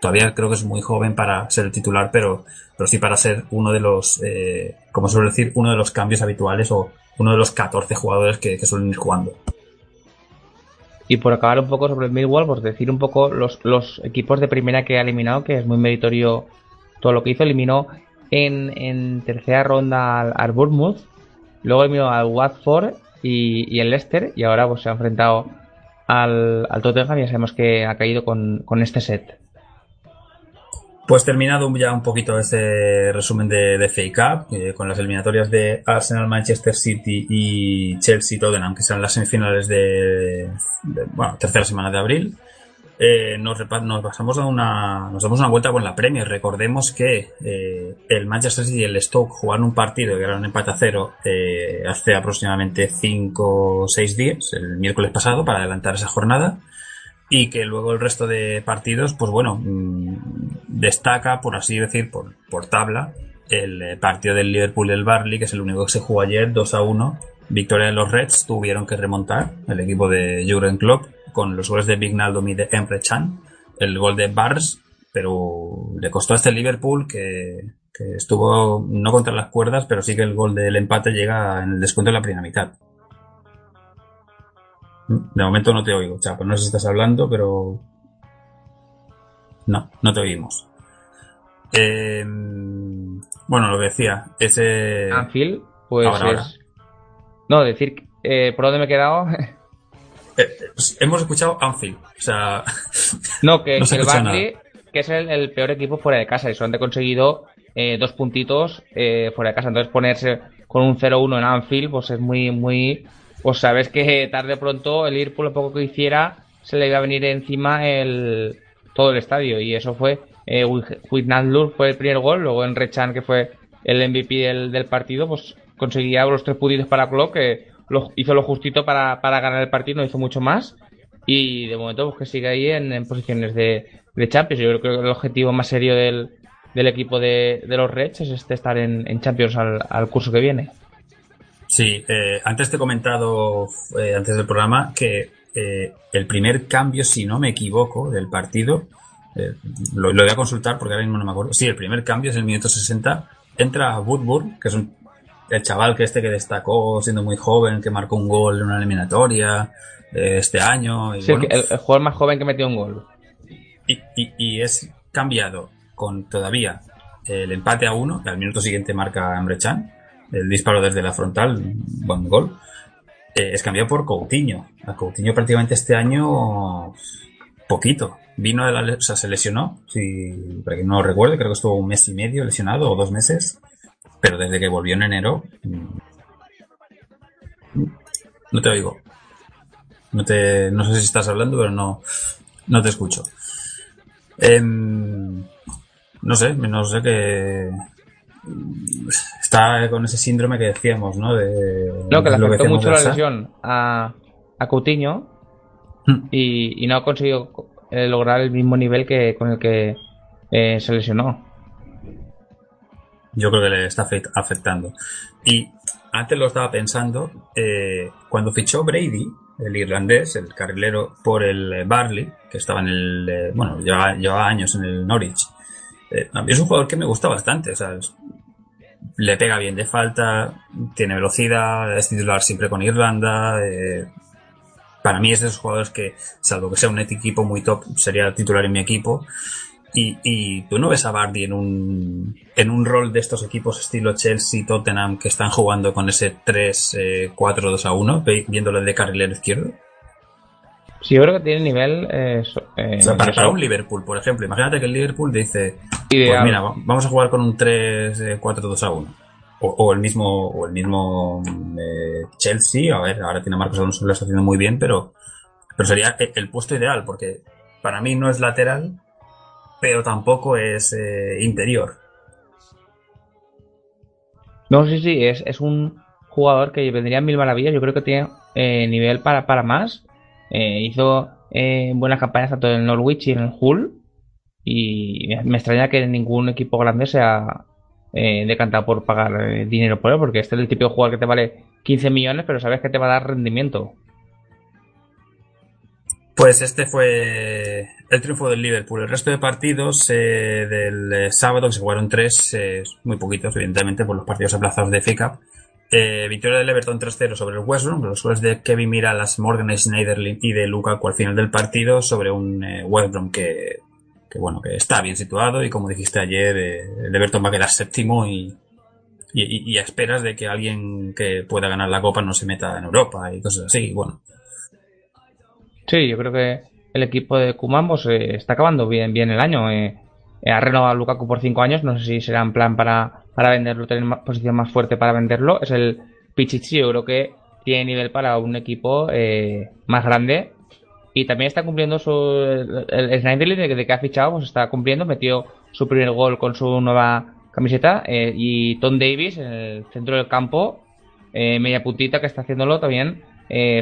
todavía creo que es muy joven para ser el titular, pero, pero sí para ser uno de los, eh, como suelo decir, uno de los cambios habituales o uno de los 14 jugadores que, que suelen ir jugando. Y por acabar un poco sobre el Millwall, pues decir un poco los, equipos de primera que ha eliminado, que es muy meritorio todo lo que hizo. Eliminó en, en tercera ronda al, al Bournemouth, luego eliminó al Watford y, el Leicester, y ahora pues se ha enfrentado al, Tottenham ya sabemos que ha caído con este set. Pues terminado ya un poquito este resumen de, de FA Cup, eh, con las eliminatorias de Arsenal, Manchester City y Chelsea Tottenham, que serán las semifinales de, bueno, tercera semana de abril. Eh, nos pasamos a una, nos damos una vuelta con la Premier. Recordemos que eh, el Manchester City y el Stoke jugaron un partido que era un empate a cero eh, hace aproximadamente 5 o 6 días, el miércoles pasado, para adelantar esa jornada y que luego el resto de partidos, pues bueno, mmm, destaca, por así decir, por, por tabla, el eh, partido del Liverpool y el Barley, que es el único que se jugó ayer, 2 a 1. Victoria de los Reds, tuvieron que remontar el equipo de Jurgen Klopp con los goles de Vignaldum y de Emre Can, el gol de Bars, pero le costó a este Liverpool que, que estuvo no contra las cuerdas, pero sí que el gol del empate llega en el descuento de la primera mitad. De momento no te oigo, Chapo. No sé si estás hablando, pero. No, no te oímos. Eh, bueno, lo que decía, ese. Anfield, pues Ahora, ahora. es... No, decir, eh, ¿por dónde me he quedado? <laughs> Eh, pues hemos escuchado Anfield. O sea, <laughs> No, que, No se que el Barnsley, que es el, el peor equipo fuera de casa y solamente ha conseguido eh, dos puntitos eh, fuera de casa. Entonces ponerse con un 0-1 en Anfield, pues es muy, muy... Pues sabes que tarde o pronto el Liverpool, lo poco que hiciera, se le iba a venir encima el todo el estadio. Y eso fue... Eh, Wijnaldum fue el primer gol, luego en Rechan, que fue el MVP del, partido, pues conseguía los tres puntitos para Klopp, que lo, hizo lo justito para, para ganar el partido, no hizo mucho más y de momento pues que sigue ahí en, posiciones de, de, Champions. Yo creo que el objetivo más serio del, del equipo de, de, los Reds es este estar en, en Champions al, al, curso que viene. Sí, eh, antes te he comentado, eh, antes del programa, que eh, el primer cambio, si no me equivoco, del partido, eh, lo, lo, voy a consultar porque ahora mismo no me acuerdo. Sí, el primer cambio es el minuto 60, entra Woodburn, que es un, el chaval que este que destacó siendo muy joven, que marcó un gol en una eliminatoria este año. Y Sí, bueno, el, el jugador más joven que metió un gol. y, y- y es cambiado con todavía el empate a uno, que al minuto siguiente marca Emre Can, el disparo desde la frontal, buen gol. Eh, es cambiado por Coutinho. A Coutinho prácticamente este año poquito. Vino de la, o sea, se lesionó, si, para que no lo recuerde, creo que estuvo un mes y medio lesionado o dos meses, pero desde que volvió en enero, mm, no te oigo. No te, no sé si estás hablando, pero no, no te escucho. Em, no sé, no sé que está con ese síndrome que decíamos, ¿no? De No, que le afectó mucho la lesión a, a Coutinho Hmm. y, y no ha conseguido eh, lograr el mismo nivel que con el que eh, se lesionó. Yo creo que le está afect- afectando. Y antes lo estaba pensando, eh, cuando fichó Brady, el irlandés, el carrilero, por el Barley, que estaba en el. bueno, llevaba, llevaba años en el Norwich. eh, a mí es un jugador que me gusta bastante. O sea, le pega bien de falta, tiene velocidad, es titular siempre con Irlanda. eh, para mí es de esos jugadores que, salvo que sea un equipo muy top, sería titular en mi equipo. Y, y tú no ves a Bardi en un, en un rol de estos equipos estilo Chelsea, Tottenham, que están jugando con ese 3-4-2 a 1, ve- viéndole de carrilero izquierdo. Sí, yo creo que tiene nivel eh, eh, O sea, para, un Liverpool, por ejemplo, imagínate que el Liverpool dice, ideal. pues mira, va- vamos a jugar con un 3-4-2 a 1. O, o el mismo, o el mismo eh, Chelsea, a ver, ahora tiene a Marcos Alonso, lo está haciendo muy bien, pero, pero sería el, el puesto ideal, porque para mí no es lateral, pero tampoco es eh, interior. No, sí, sí, es, es un jugador que vendría en mil maravillas. Yo creo que tiene eh, nivel para, para más. Eh, hizo eh, buenas campañas tanto en Norwich y en Hull. Y me extraña que ningún equipo grande sea eh, decantado por pagar eh, dinero por él, porque este es el típico jugador que te vale 15 millones, pero sabes que te va a dar rendimiento. Pues este fue el triunfo del Liverpool. El resto de partidos eh, del eh, sábado, que se jugaron tres, eh, muy poquitos, evidentemente, por los partidos aplazados de Cup. Eh, victoria del Everton 3-0 sobre el West Brom, los goles de Kevin Miralas, Morgan Schneiderlin y de Lukaku al final del partido sobre un eh, West Brom que, que, bueno, que está bien situado y como dijiste ayer, eh, el Everton va a quedar séptimo y, y, a esperas de que alguien que pueda ganar la Copa no se meta en Europa y cosas así. Bueno, Sí, yo creo que el equipo de Kuman pues, eh, está acabando bien, bien el año. eh. Eh, ha renovado a Lukaku por 5 años. No sé si será en plan para, para venderlo, tener posición más fuerte para venderlo. Es el Pichichi. Yo creo que tiene nivel para un equipo eh, más grande. Y también está cumpliendo su. El, el Schneiderlin de, que ha fichado, pues está cumpliendo. Metió su primer gol con su nueva camiseta. eh, y Tom Davis en el centro del campo, eh, media puntita, que está haciéndolo también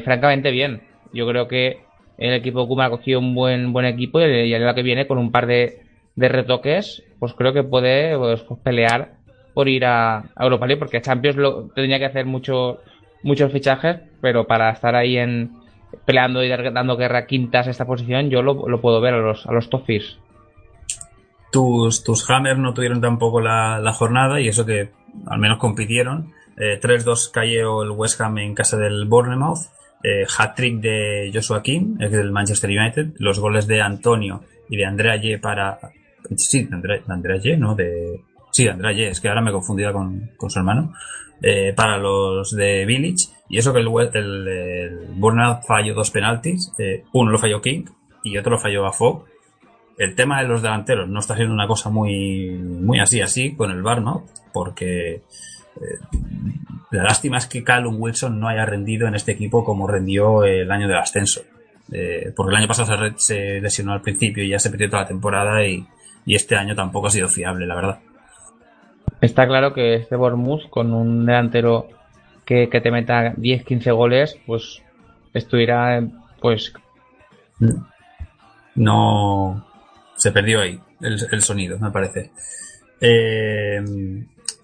francamente bien. Yo creo que el equipo Kuma ha cogido un buen buen equipo y, y el año que viene con un par de, de retoques, pues creo que puede pues, pelear por ir a, Europa League, porque Champions lo, tendría que hacer mucho, muchos fichajes, pero para estar ahí en peleando y dando guerra a quintas esta posición, yo lo, lo puedo ver a los, a los Toffees. tus, tus Hammers no tuvieron tampoco la, la jornada y eso que al menos compitieron. Eh, 3-2 cayó el West Ham en casa del Bournemouth. Eh, hat-trick de Joshua King, ex del Manchester United. Los goles de Antonio y de Andrea Ye para... Sí, de Andrea, de Andrea Ye, ¿no? Sí, de Andrea Ye, es que ahora me he confundido con, con su hermano. Eh, para los de Village. Y eso que el, el, Bournemouth falló dos penaltis. Eh, uno lo falló King y otro lo falló Fogg el tema de los delanteros no está siendo una cosa muy, muy así, así con el Barmouth, porque eh, la lástima es que Callum Wilson no haya rendido en este equipo como rendió el año del ascenso. Porque el año pasado se lesionó al principio y ya se perdió toda la temporada y, y este año tampoco ha sido fiable, la verdad. Está claro que este Bournemouth con un delantero que, que te meta 10-15 goles, pues estuviera pues No se perdió ahí el, el sonido, me parece. Eh,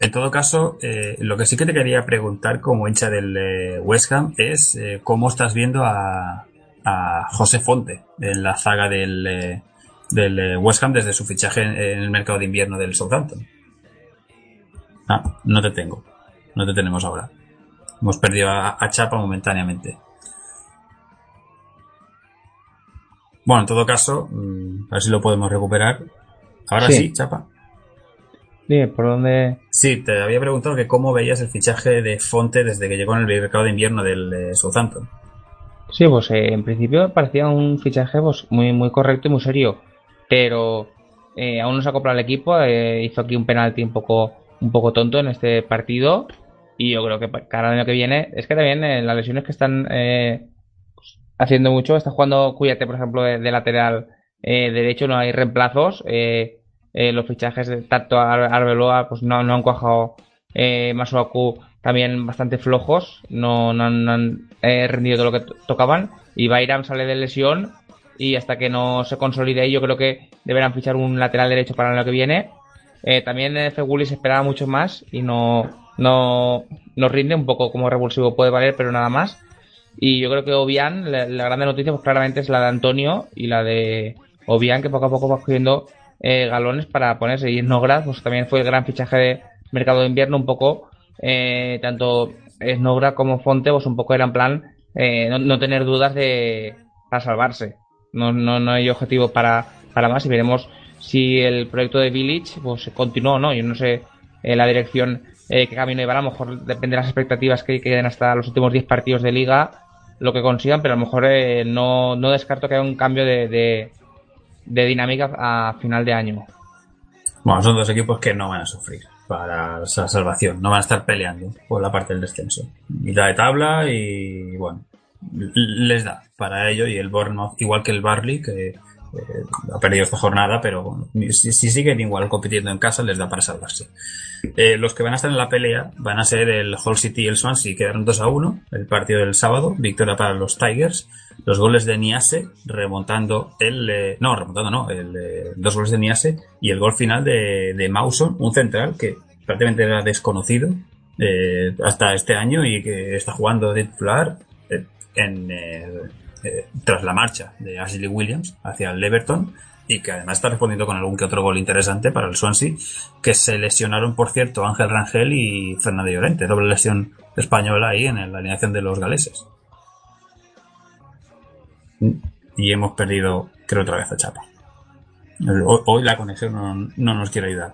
en todo caso, eh, lo que sí que te quería preguntar como hincha del eh, West Ham es eh, cómo estás viendo a, a José Fonte en la zaga del, del eh, West Ham desde su fichaje en, en el mercado de invierno del Southampton. Ah, no te tengo. No te tenemos ahora. Hemos perdido a, a Chapa momentáneamente. Bueno, en todo caso, mm, a ver si lo podemos recuperar. Ahora sí, Sí. Chapa. Dime, ¿por dónde...? Sí, te había preguntado que cómo veías el fichaje de Fonte desde que llegó en el mercado de invierno del eh, Southampton. Sí, pues eh, en principio parecía un fichaje pues, muy, muy correcto y muy serio, pero eh, aún no se acopla al equipo, eh, hizo aquí un penalti un poco, un poco tonto en este partido y yo creo que cada año que viene, es que también eh, las lesiones que están eh, haciendo mucho, está jugando Cuyate, por ejemplo, de, lateral derecho, no hay reemplazos, los fichajes de tanto Ar- Arbeloa pues no, no han cuajado Masuaku también bastante flojos, no, no no han, rendido todo lo que to- tocaban. Y Bayram sale de lesión y hasta que no se consolide yo creo que deberán fichar un lateral derecho para el año que viene. Eh, también Feguli se esperaba mucho más y no, no, no rinde, un poco como revulsivo puede valer, pero nada más. Y yo creo que Obian, la, la grande noticia pues claramente es la de Antonio y la de Obian que poco a poco va cogiendo eh, galones para ponerse. Y Snogras pues también fue el gran fichaje de mercado de invierno, un poco eh, tanto Snogra como Fonte, pues un poco era en plan eh, no, no tener dudas de para salvarse. No, no, no hay objetivo para, para más y veremos si el proyecto de Village pues continúa o no. Yo no sé eh, la dirección eh, qué camino llevará, a lo mejor depende de las expectativas que queden hasta los últimos 10 partidos de liga, lo que consigan, pero a lo mejor eh, no, no descarto que haya un cambio de, de, de dinámica a final de año. Bueno, son dos equipos que no van a sufrir para esa salvación, no van a estar peleando por la parte del descenso. Mitad de tabla y bueno, les da para ello y el Bournemouth, igual que el Barley, que eh, ha perdido esta jornada, pero si, si siguen igual compitiendo en casa, les da para salvarse. Eh, los que van a estar en la pelea van a ser el Hull City y el Swansea, quedaron 2 a 1, el partido del sábado, victoria para los Tigers, los goles de Niase remontando el, eh, no, remontando no, el, dos goles de Niase y el gol final de, de Mawson, un central que prácticamente era desconocido hasta este año y que está jugando de titular en, eh, eh, tras la marcha de Ashley Williams hacia el Everton y que además está respondiendo con algún que otro gol interesante para el Swansea, que se lesionaron, por cierto, Ángel Rangel y Fernando Llorente, doble lesión española ahí en la alineación de los galeses. Y hemos perdido, creo, otra vez a Chapa. Hoy, la conexión no, no nos quiere ayudar.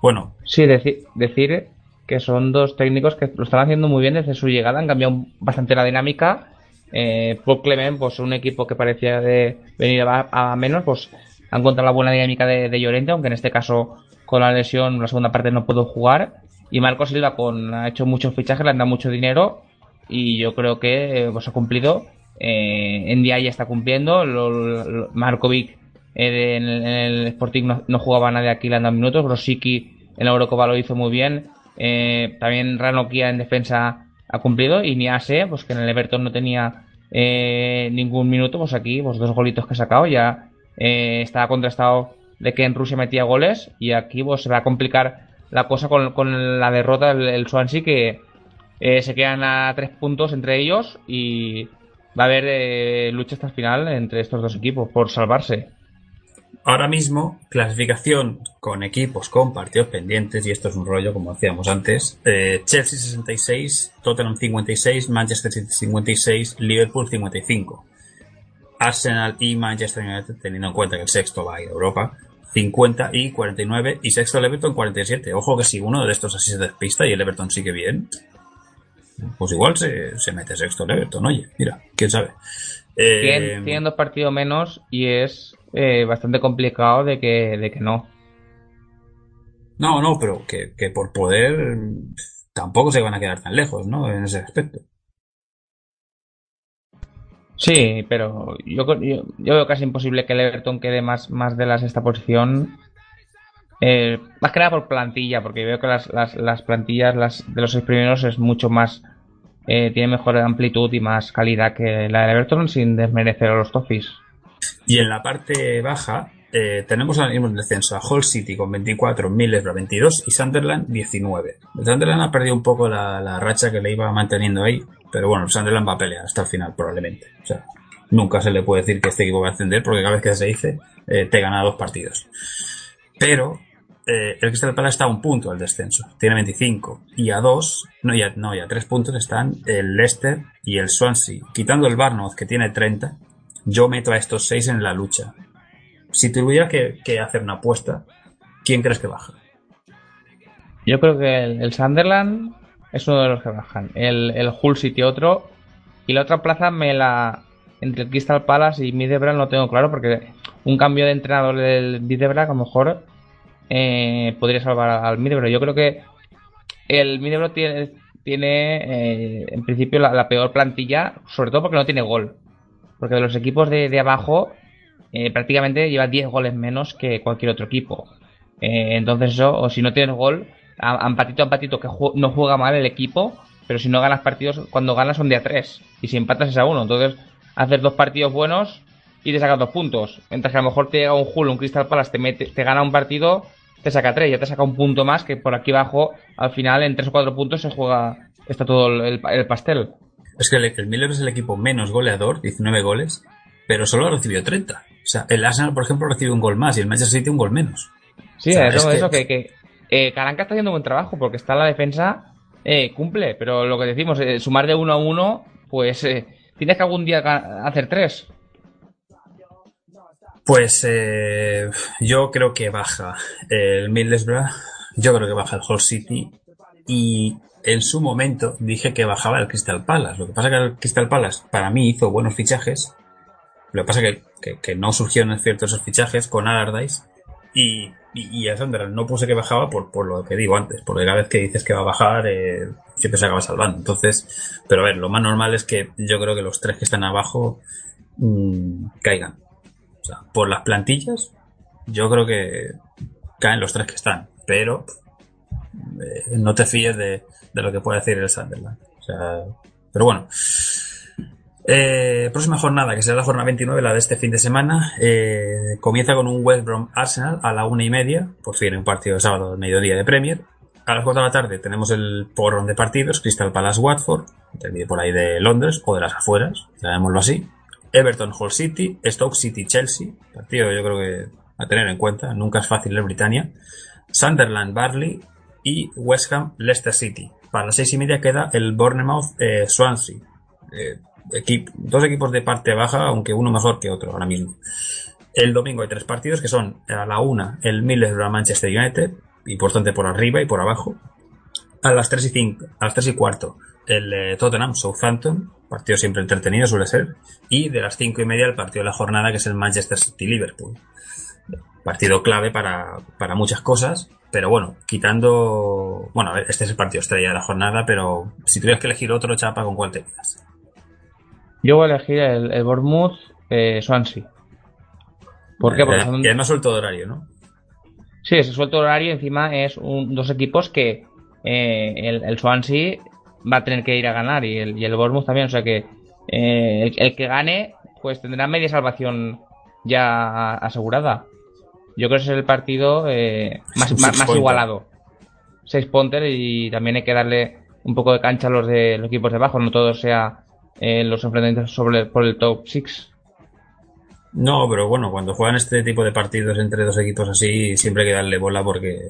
Bueno, Sí, deci- decir que son dos técnicos que lo están haciendo muy bien desde su llegada, han cambiado bastante la dinámica. Eh, Paul Clement, pues un equipo que parecía de venir a, menos, pues han encontrado la buena dinámica de, de Llorente, aunque en este caso con la lesión la segunda parte no pudo jugar. Y Marcos Silva con, ha hecho muchos fichajes, le han dado mucho dinero y yo creo que pues ha cumplido. Eh, en día ya está cumpliendo. Lo, lo- Markovic eh, en, el, el Sporting no, jugaba nadie aquí, le han dado minutos. Grosicki en la Eurocopa lo hizo muy bien. Eh, también Ranokia en defensa ha cumplido. Y Niase, pues que en el Everton no tenía eh, ningún minuto, pues aquí, pues dos golitos que ha sacado. Ya eh, estaba contrastado de que en Rusia metía goles. Y aquí pues se va a complicar la cosa con, con la derrota del el Swansea que eh, se quedan a tres puntos entre ellos y va a haber eh, lucha hasta el final entre estos dos equipos por salvarse. Ahora mismo, clasificación con equipos con partidos pendientes, y esto es un rollo, como decíamos antes. eh, Chelsea 66, Tottenham 56, Manchester City 56, Liverpool 55. Arsenal y Manchester United, teniendo en cuenta que el sexto va a ir a Europa, 50 y 49, y sexto el Everton 47. Ojo que si uno de estos así se despista y el Everton sigue bien, pues igual se, se mete sexto el Everton, oye, mira, quién sabe. Eh, Tienen, tienen dos partidos menos y es eh, bastante complicado de que, de que no. No, no, pero que, que por poder tampoco se van a quedar tan lejos, ¿no? En ese aspecto. Sí, pero yo, yo, yo veo casi imposible que el Everton quede más, más de la sexta posición. Eh, más que nada por plantilla, porque veo que las, las, las plantillas las, de los seis primeros es mucho más. Eh, tiene mejor amplitud y más calidad que la del Everton sin desmerecer a los Toffees. Y en la parte baja eh, tenemos ahora mismo en descenso a Hull City con 24, Middlesbrough 22 y Sunderland 19. El Sunderland ha perdido un poco la, racha que le iba manteniendo ahí, pero bueno, Sunderland va a pelear hasta el final probablemente. O sea, nunca se le puede decir que este equipo va a ascender porque cada vez que se dice eh, te gana dos partidos. Pero eh, el Crystal Palace está a un punto del descenso, tiene 25. Y a dos, no, ya, no, ya a tres puntos están el Leicester y el Swansea. Quitando el Barnouth, que tiene 30, yo meto a estos seis en la lucha. Si tuviera que, que hacer una apuesta, ¿quién crees que baja? Yo creo que el, Sunderland es uno de los que bajan. El, Hull City otro. Y la otra plaza me la. Entre el Crystal Palace y Middlesbrough no tengo claro porque un cambio de entrenador del Middlesbrough a lo mejor eh, podría salvar al Middlesbrough. Yo creo que el Middlesbrough tiene, tiene eh, en principio la, la peor plantilla, sobre todo porque no tiene gol. Porque de los equipos de, abajo eh, prácticamente lleva 10 goles menos que cualquier otro equipo. Eh, entonces eso, o si no tienes gol, a, a empatito a empatito que no juega mal el equipo, pero si no ganas partidos, cuando ganas son de a 3 y si empatas es a 1. Entonces haces dos partidos buenos y te sacas dos puntos. Mientras que a lo mejor te llega un Hull, un Crystal Palace, te, te gana un partido, te saca 3, ya te saca un punto más que por aquí abajo, al final en 3 o 4 puntos se juega, está todo el pastel. Es que el, el Miller es el equipo menos goleador, 19 goles, pero solo ha recibido 30. O sea, el Arsenal, por ejemplo, recibe un gol más y el Manchester City un gol menos. Sí, O sea, eso, es eso que, que eh, Caranca está haciendo buen trabajo porque está la defensa, eh, cumple, pero lo que decimos, eh, sumar de uno a uno, pues eh, tienes que algún día hacer tres. Pues yo creo que baja el Middlesbrough, yo creo que baja el Hull City y en su momento dije que bajaba el Crystal Palace. Lo que pasa que el Crystal Palace para mí hizo buenos fichajes, lo que pasa que, que, no surgieron ciertos esos fichajes con Allardyce y, y, a Sunderland no puse que bajaba por, por lo que digo antes, porque cada vez que dices que va a bajar eh, siempre se acaba salvando. Entonces, pero a ver, lo más normal es que yo creo que los tres que están abajo mm, caigan. O sea, por las plantillas, yo creo que caen los tres que están, pero eh, no te fíes de, lo que puede decir el Sunderland. O sea, pero bueno. Eh, próxima jornada, que será la jornada 29, la de este fin de semana, eh, comienza con un West Brom Arsenal a la una y media, por fin un partido de sábado mediodía de Premier. A las 4 de la tarde tenemos el porrón de partidos, Crystal Palace Watford, por ahí de Londres o de las afueras, llamémoslo así. Everton Hull City, Stoke City Chelsea, partido yo creo que a tener en cuenta, nunca es fácil en Britannia. Sunderland Barley y West Ham Leicester City. Para las seis y media queda el Bournemouth eh, Swansea. Eh, dos equipos de parte baja, aunque uno mejor que otro ahora mismo. El domingo hay tres partidos que son a la una el Middlesbrough Manchester United, importante por arriba y por abajo. A las 3 y, cinco, a las 3 y cuarto el eh, Tottenham Southampton, partido siempre entretenido suele ser. Y de las 5 y media el partido de la jornada que es el Manchester City Liverpool. Partido clave para, para muchas cosas, pero bueno, quitando. Bueno, a ver, este es el partido estrella de la jornada, pero si tuvieras que elegir otro, chapa, ¿con cuál te quedas? Yo voy a elegir el, el Bournemouth eh, Swansea. ¿Por qué? Porque Eh, son, Y además suelto de horario, ¿no? Sí, ese suelto horario encima es un- dos equipos que eh, el, el Swansea va a tener que ir a ganar y el, y el Bournemouth también, o sea que eh, el, el que gane pues tendrá media salvación ya asegurada. Yo creo que ese es el partido eh, más, six igualado. Seis punter y también hay que darle un poco de cancha a los de los equipos de abajo, no todo sea eh, los enfrentamientos sobre, por el top 6. No, pero bueno, cuando juegan este tipo de partidos entre dos equipos así, siempre hay que darle bola porque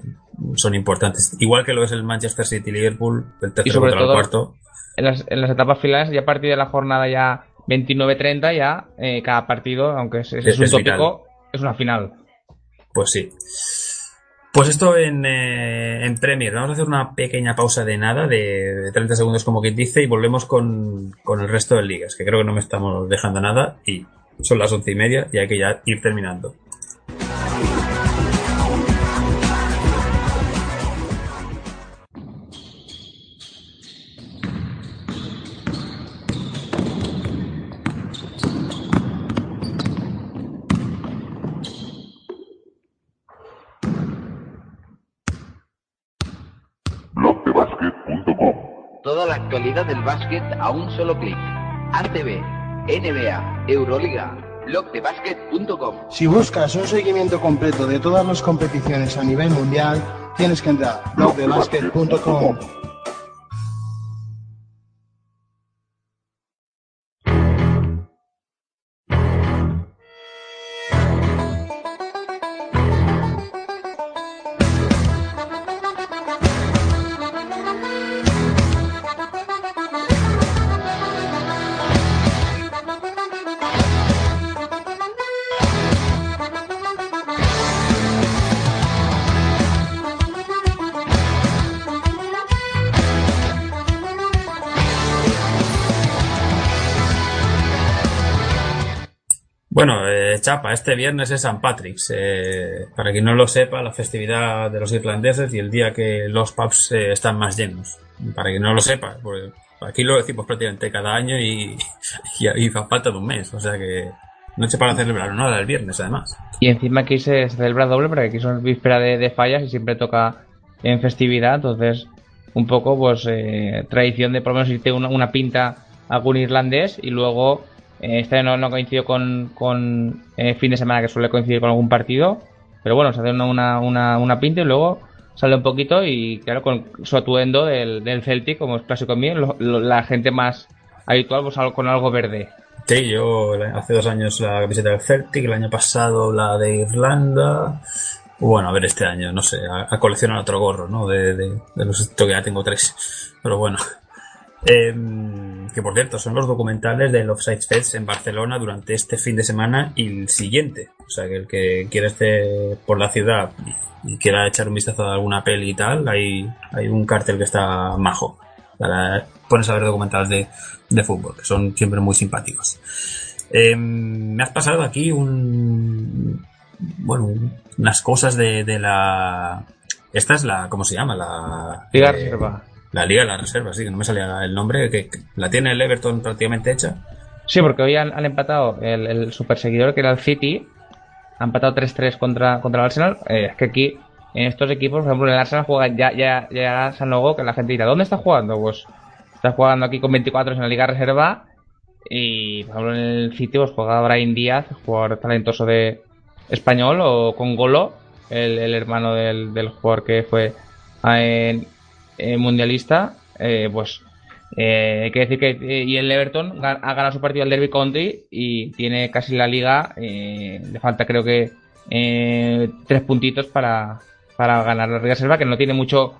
son importantes. Igual que lo es el Manchester City Liverpool, el Y tercero sobre contra el cuarto. en las, en las etapas finales, ya a partir de la jornada ya 29-30, ya eh, cada partido, aunque es, es Es- un tópico, es una final. Pues sí. Pues esto en, eh, en Premier. Vamos a hacer una pequeña pausa de nada, de, de 30 segundos como quien dice, y volvemos con, con el resto de ligas, que creo que no me estamos dejando nada, y son las once y media y hay que ya ir terminando. Toda la actualidad del básquet a un solo clic. ACB, NBA, Euroliga, blogdebasket.com. Si buscas un seguimiento completo de todas las competiciones a nivel mundial, tienes que entrar a blogdebasket.com. Chapa, este viernes es San Patrick's. Eh, para quien no lo sepa, la festividad de los irlandeses y el día que los pubs eh, están más llenos. Para quien no lo sepa, porque aquí lo decimos prácticamente cada año y, <laughs> y, y falta de un mes. O sea que noche para celebrar nada el viernes, además. Y encima aquí se celebra doble porque aquí son víspera de, de fallas y siempre toca en festividad. Entonces, un poco, pues, eh, tradición de por lo menos irte una, una pinta a algún irlandés y luego este año no, no coincidió con, con eh, fin de semana que suele coincidir con algún partido. Pero bueno, se hace una, una, una, pinta y luego sale un poquito y claro, con su atuendo del, del Celtic, como es clásico en mí, lo- la gente más habitual, pues con algo verde. Sí, yo hace dos años la camiseta del Celtic, el año pasado la de Irlanda. Bueno, a ver este año, no sé, a, a coleccionar otro gorro, ¿no? De, de, de los que ya tengo tres. Pero bueno. Em, que por cierto, son los documentales del Offside Fest en Barcelona durante este fin de semana y el siguiente. O sea, que el que quiera esté por la ciudad y, quiera echar un vistazo a alguna peli y tal, hay, hay un cartel que está majo. Para pones a ver documentales de, de fútbol, que son siempre muy simpáticos. Em, me has pasado aquí un. Bueno, un- unas cosas de, de la. Esta es la. ¿Cómo se llama? La. Liga eh, Reserva. La Liga de la Reserva, sí, que no me salía el nombre, que, la tiene el Everton prácticamente hecha. Sí, porque hoy han, empatado el, el super seguidor que era el City. Han empatado 3-3 contra, contra el Arsenal. Eh, es que aquí, en estos equipos, por ejemplo, en el Arsenal juega ya, ya, ya San Logo, que la gente dirá, ¿dónde está jugando? Pues está jugando aquí con 24 en la Liga Reserva. Y, por ejemplo, en el City pues juega Brian Díaz, jugador talentoso de español, o con Golo, el, el hermano del, del jugador que fue eh, eh, mundialista. Eh, pues eh, hay que decir que eh, y el Everton ha ganado su partido al Derby County y tiene casi la liga. eh, le falta creo que tres puntitos para, para ganar la Liga Reserva, que no tiene mucho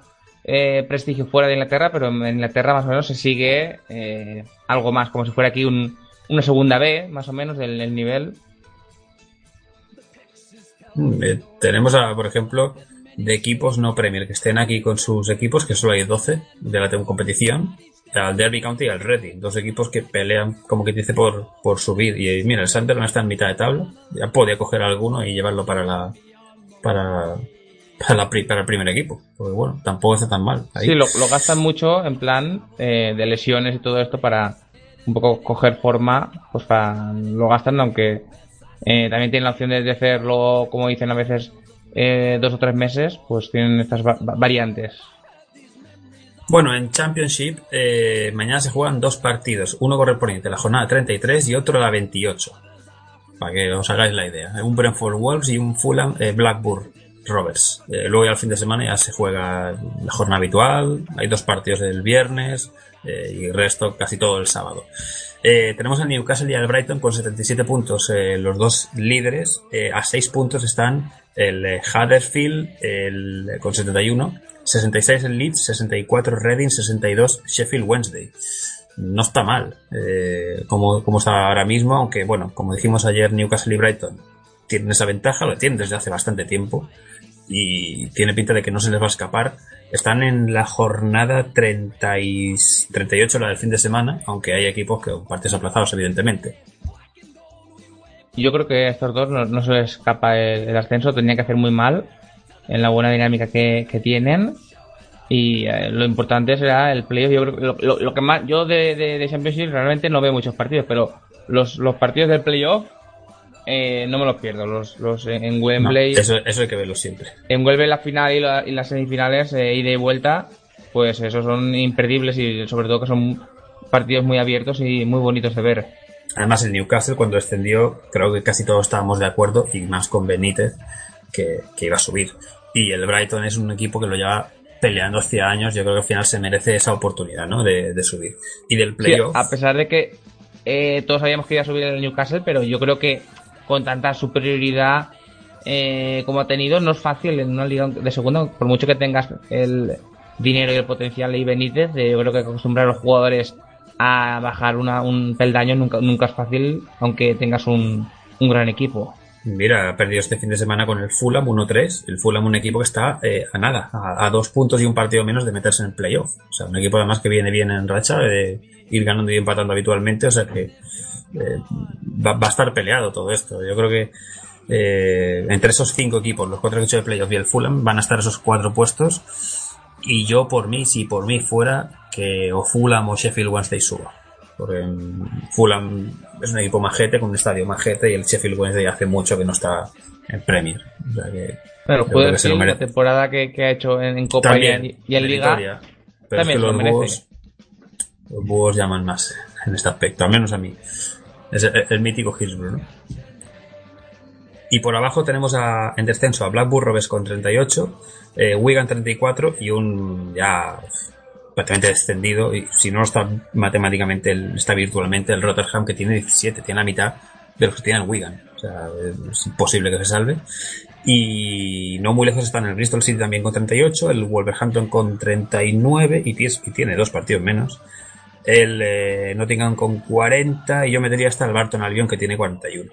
prestigio fuera de Inglaterra, pero en Inglaterra más o menos se sigue algo más, como si fuera aquí un- una segunda B, más o menos, del, del nivel. Eh, tenemos, a, por ejemplo, de equipos no Premier que estén aquí con sus equipos, que solo hay 12 de la competición, al Derby County y al Reading, dos equipos que pelean, como que dice, por, por subir. Y mira, el Sunderland está en mitad de tabla, ya podía coger alguno y llevarlo para la para, para, la, para el primer equipo. Porque bueno, tampoco está tan mal. Ahí. Sí, lo, gastan mucho en plan eh, de lesiones y todo esto para un poco coger forma, pues para, lo gastan, aunque eh, también tienen la opción de hacerlo, como dicen a veces, eh, dos o tres meses, pues tienen estas va- va- variantes. Bueno, en Championship eh, mañana se juegan dos partidos, uno correspondiente a la jornada 33 y otro a la 28, para que os hagáis la idea. Un Brentford Wolves y un Fulham eh, Blackburn Rovers. Eh, luego ya al fin de semana ya se juega la jornada habitual, hay dos partidos el viernes eh, y el resto casi todo el sábado. Tenemos al Newcastle y al Brighton con 77 puntos, los dos líderes. A 6 puntos están el eh, Huddersfield el, eh, con 71, 66 el Leeds, 64 Reading, 62 Sheffield Wednesday. No está mal eh, como, como está ahora mismo, aunque bueno, como dijimos ayer, Newcastle y Brighton tienen esa ventaja, lo tienen desde hace bastante tiempo y tiene pinta de que no se les va a escapar. Están en la jornada 30 y 38, la del fin de semana, aunque hay equipos que partidos aplazados, evidentemente. Yo creo que a estos dos no, no se les escapa el, el ascenso, tendrían que hacer muy mal en la buena dinámica que, que tienen. Y eh, lo importante será el playoff. Yo creo que lo, lo- lo que más, yo de, de, de Championship realmente no veo muchos partidos, pero los, los partidos del playoff eh, no me los pierdo. Los, los en No, Wembley, eso, eso hay que verlo siempre. en Wembley la final y, la- y las semifinales, eh, ida y vuelta, pues esos son imperdibles y sobre todo que son partidos muy abiertos y muy bonitos de ver. Además, el Newcastle, cuando descendió, creo que casi todos estábamos de acuerdo, y más con Benítez, que, que iba a subir. Y el Brighton es un equipo que lo lleva peleando hace años. Yo creo que al final se merece esa oportunidad, ¿no? De, de subir. Y del Sí, playoff. a pesar de que eh, todos sabíamos que iba a subir el Newcastle, pero yo creo que con tanta superioridad eh, como ha tenido, no es fácil en una liga de segunda, por mucho que tengas el dinero y el potencial de Benítez, eh, yo creo que acostumbrar a los jugadores a bajar una, un peldaño nunca, nunca es fácil, aunque tengas un, un gran equipo. Mira, ha perdido este fin de semana con el Fulham 1-3. El Fulham, un equipo que está eh, a nada, a, dos puntos y un partido menos de meterse en el playoff. O sea, un equipo además que viene bien en racha, de ir ganando y empatando habitualmente. O sea que eh, va, va a estar peleado todo esto. Yo creo que eh, entre esos cinco equipos, los cuatro que he hecho de playoff y el Fulham, van a estar esos cuatro puestos. Y yo, por mí, si por mí fuera, que o Fulham o Sheffield Wednesday suba. Porque Fulham es un equipo majete, con un estadio majete, y el Sheffield Wednesday hace mucho que no está en Premier. O sea que, Pero puede que se lo decir, la temporada que, que ha hecho en, en Copa y También, en, y en Liga. Pero es también que los búhos, los búhos llaman más en este aspecto, al menos a mí. Es el, el mítico Hillsborough, ¿no? Y por abajo tenemos a, en descenso a Blackburn Rovers con 38, eh, Wigan 34 y un ya prácticamente descendido, y si no está matemáticamente, está virtualmente el Rotterdam que tiene 17, tiene la mitad de los que tiene el Wigan. O sea, es imposible que se salve. Y no muy lejos están el Bristol City también con 38, el Wolverhampton con 39 y, y tiene dos partidos menos. El eh, Nottingham con 40 y yo metería hasta el Barton Albion que tiene 41.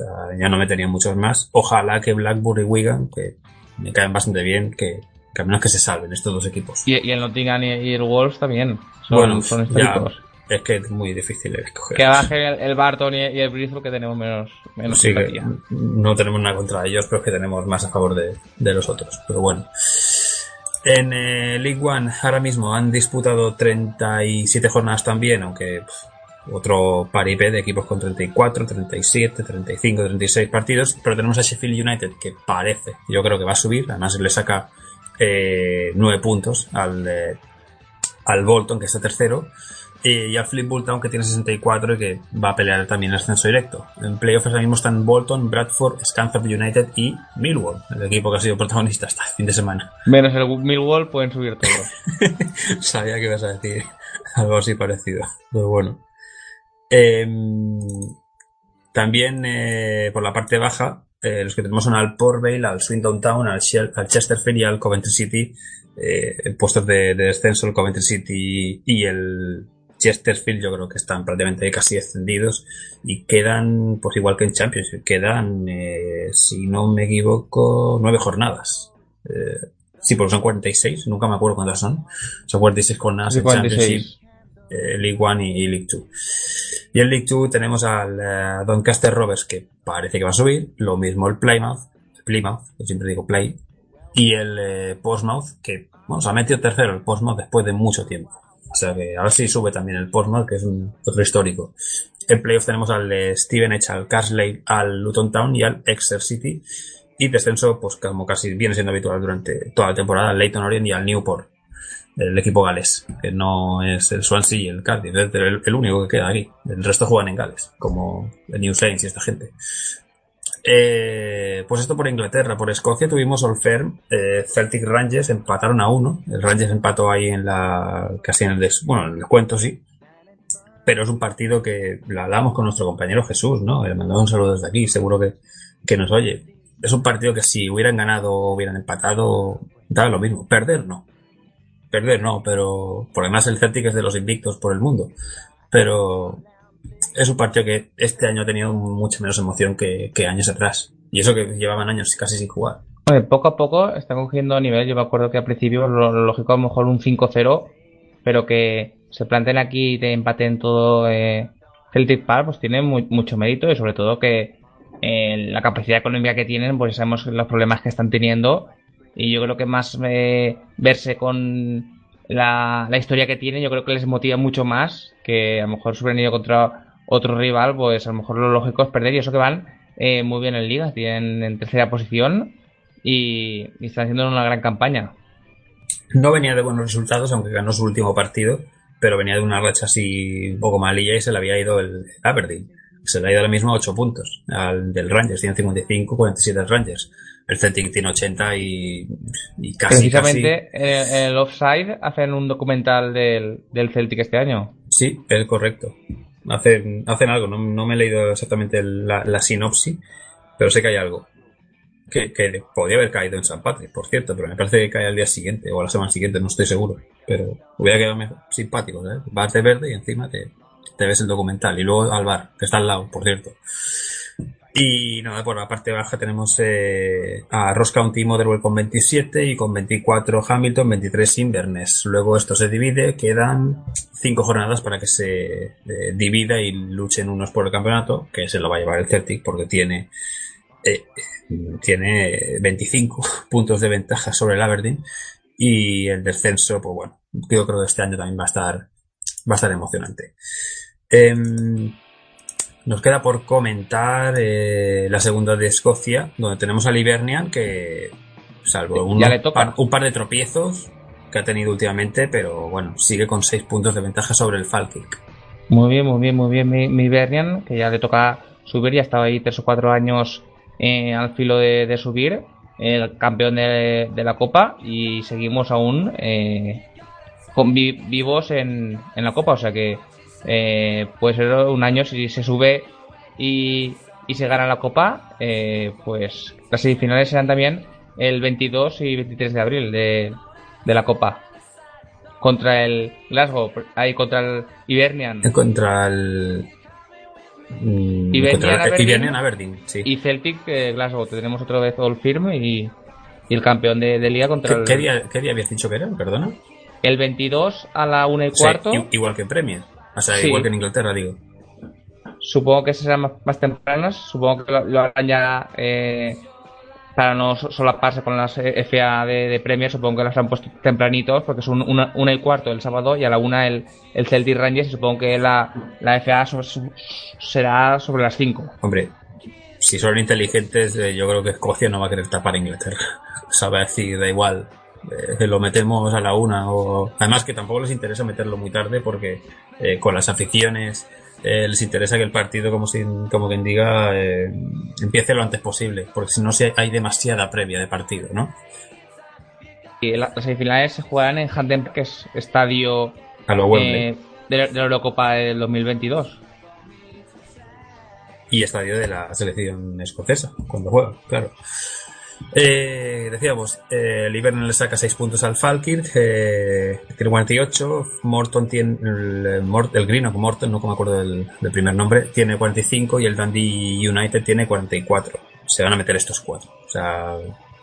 Sea, ya no metería muchos más. Ojalá que Blackburn y Wigan, que me caen bastante bien, que, que al menos que se salven estos dos equipos. y, y el Nottingham y, el Wolves también. Son, bueno, son ya, históricos. es que es muy difícil escoger. Que baje el, el Barton y, el Bristol que tenemos menos, menos Sí, que no tenemos nada contra ellos, pero es que tenemos más a favor de, de los otros. Pero bueno. En eh, League One ahora mismo han disputado 37 jornadas también, aunque pff, otro paripé de equipos con 34, 37, 35, 36 partidos. Pero tenemos a Sheffield United que parece, yo creo que va a subir, además le saca eh, 9 puntos al, eh, al Bolton, que está tercero, y, al Fleetwood Town, que tiene 64 y que va a pelear también el ascenso directo. En playoffs ahora mismo están Bolton, Bradford, Scunthorpe United y Millwall, el equipo que ha sido protagonista hasta el fin de semana. Menos el Millwall pueden subir todos. <laughs> Sabía que ibas a decir algo así parecido, pero bueno. Em, también eh, por la parte baja, eh, los que tenemos son al Port Vale, al Swindon Town, al, al Chesterfield y al Coventry City. Eh, puestos de, de descenso, el Coventry City y el Chesterfield yo creo que están prácticamente casi descendidos y quedan, pues igual que en Champions, quedan, eh, si no me equivoco, nueve jornadas. Eh, sí, porque son 46, nunca me acuerdo cuántas son. Son 46 jornadas en 46. Championship, eh, League One y, League Two. Y en League Two tenemos al eh, Doncaster Rovers que parece que va a subir, lo mismo el Plymouth, Plymouth, yo siempre digo Play, y el eh, Portsmouth que, bueno, se ha metido tercero el Portsmouth después de mucho tiempo. O sea que ahora sí sube también el Portsmouth, que es un otro histórico. En playoff tenemos al eh, Stevenage, al Carsley, al Luton Town y al Exeter City. Y descenso, pues como casi viene siendo habitual durante toda la temporada, al Leighton Orient y al Newport, el equipo galés, que no es el Swansea y el Cardiff, el, único que queda aquí. El resto juegan en Gales, como el New Saints y esta gente. Eh, pues esto por Inglaterra, por Escocia tuvimos Old Firm, eh, Celtic Rangers empataron a uno, el Rangers empató ahí en la, casi en el des, bueno, en el descuento sí, pero es un partido que lo hablamos con nuestro compañero Jesús, ¿no? Le mandamos un saludo desde aquí, seguro que, que nos oye. Es un partido que si hubieran ganado o hubieran empatado, da lo mismo. Perder no. Perder no, pero por además el Celtic es de los invictos por el mundo. Pero es un partido que este año ha tenido mucha menos emoción que, años atrás. Y eso que llevaban años casi sin jugar. Poco a poco está cogiendo nivel. Yo me acuerdo que al principio lo, lógico a lo mejor un 5-0, pero que se planteen aquí y te empaten todo eh, Celtic Park, pues tiene mu- mucho mérito y sobre todo que eh, la capacidad económica que tienen, pues sabemos los problemas que están teniendo y yo creo que más eh, verse con la, la historia que tienen, yo creo que les motiva mucho más que a lo mejor si hubieran ido contra otro rival, pues a lo mejor lo lógico es perder y eso que van eh, muy bien en liga, tienen en tercera posición y, están haciendo una gran campaña. No venía de buenos resultados, aunque ganó su último partido, pero venía de una racha así un poco malilla y se le había ido el Aberdeen. Se le ha ido ahora mismo a 8 puntos al del Rangers, tiene 55, 47 el Rangers. El Celtic tiene 80 y, y casi, Precisamente En, en el Offside hacen un documental del, del Celtic este año. Sí, es correcto. Hacen, hacen algo, no, no me he leído exactamente la sinopsis, pero sé que hay algo. Que, que podría haber caído en San Patrick, por cierto, pero me parece que cae al día siguiente o a la semana siguiente, no estoy seguro. Pero hubiera quedado mejor- simpático, ¿sabes? Vas de verde y encima te, te ves el documental. Y luego al bar, que está al lado, por cierto. Y nada, por la parte baja tenemos eh, a Ross County Motherwell con 27 y con 24 Hamilton, 23 Inverness. Luego esto se divide, quedan cinco jornadas para que se eh, divida y luchen unos por el campeonato, que se lo va a llevar el Celtic porque tiene eh, tiene 25 <laughs> puntos de ventaja sobre el Aberdeen y el descenso, pues bueno, yo creo que este año también va a estar va a estar emocionante. Em, nos queda por comentar eh, la segunda de Escocia, donde tenemos al Hibernian que, salvo un, par, un par de tropiezos que ha tenido últimamente, pero bueno, sigue con 6 puntos de ventaja sobre el Falkirk. Muy bien, muy bien, muy bien. Mi, mi Bernian, que ya le toca subir, ya estaba ahí tres o cuatro años eh, al filo de, de subir, el campeón de, de la Copa, y seguimos aún eh, con vi- vivos en, en la Copa. O sea que eh, puede ser un año si se sube y, y se gana la Copa, eh, pues las semifinales serán también el 22 y 23 de abril de, de la Copa. Contra el Glasgow, ahí contra el Hibernian. Contra el. mm, Hibernian contra el- Aberdeen. Hibernian Aberdeen, sí. Y Celtic eh, Glasgow, tenemos otra vez All Firm y, y el campeón de, de liga contra ¿Qué, el, qué día, qué día habías dicho que era? Perdona. el 22 a la 1 y cuarto. igual que Premier. O sea, Sí. igual que en Inglaterra, digo. Supongo que serán más, más tempranas, supongo que lo, lo harán ya eh, para no so- solaparse con las eh, FA de, de Premier, supongo que las han puesto tempranitos porque son una, una y cuarto el sábado y a la una el, el Celtic Rangers y supongo que la, la FA será sobre las 5. Hombre, si son inteligentes, eh, yo creo que Escocia no va a querer tapar a Inglaterra. <laughs> O sea, va a decir, da igual, eh, lo metemos a la una. o Además que tampoco les interesa meterlo muy tarde porque eh, con las aficiones eh, les interesa que el partido, como, si, como quien diga, eh, empiece lo antes posible. Porque si no, se- hay demasiada previa de partido, ¿no? Y la- las semifinales se jugarán en Hampden, que es estadio A lo Wembley. de, la- de la Eurocopa del 2022. y estadio de la selección escocesa cuando juega, claro. Eh, decíamos, eh, Hibernian le saca 6 puntos al Falkirk, eh, tiene 48, Morton tiene, el, el Greenock Morton, no me acuerdo del, primer nombre, tiene 45 y el Dundee United tiene 44. Se van a meter estos cuatro. O sea,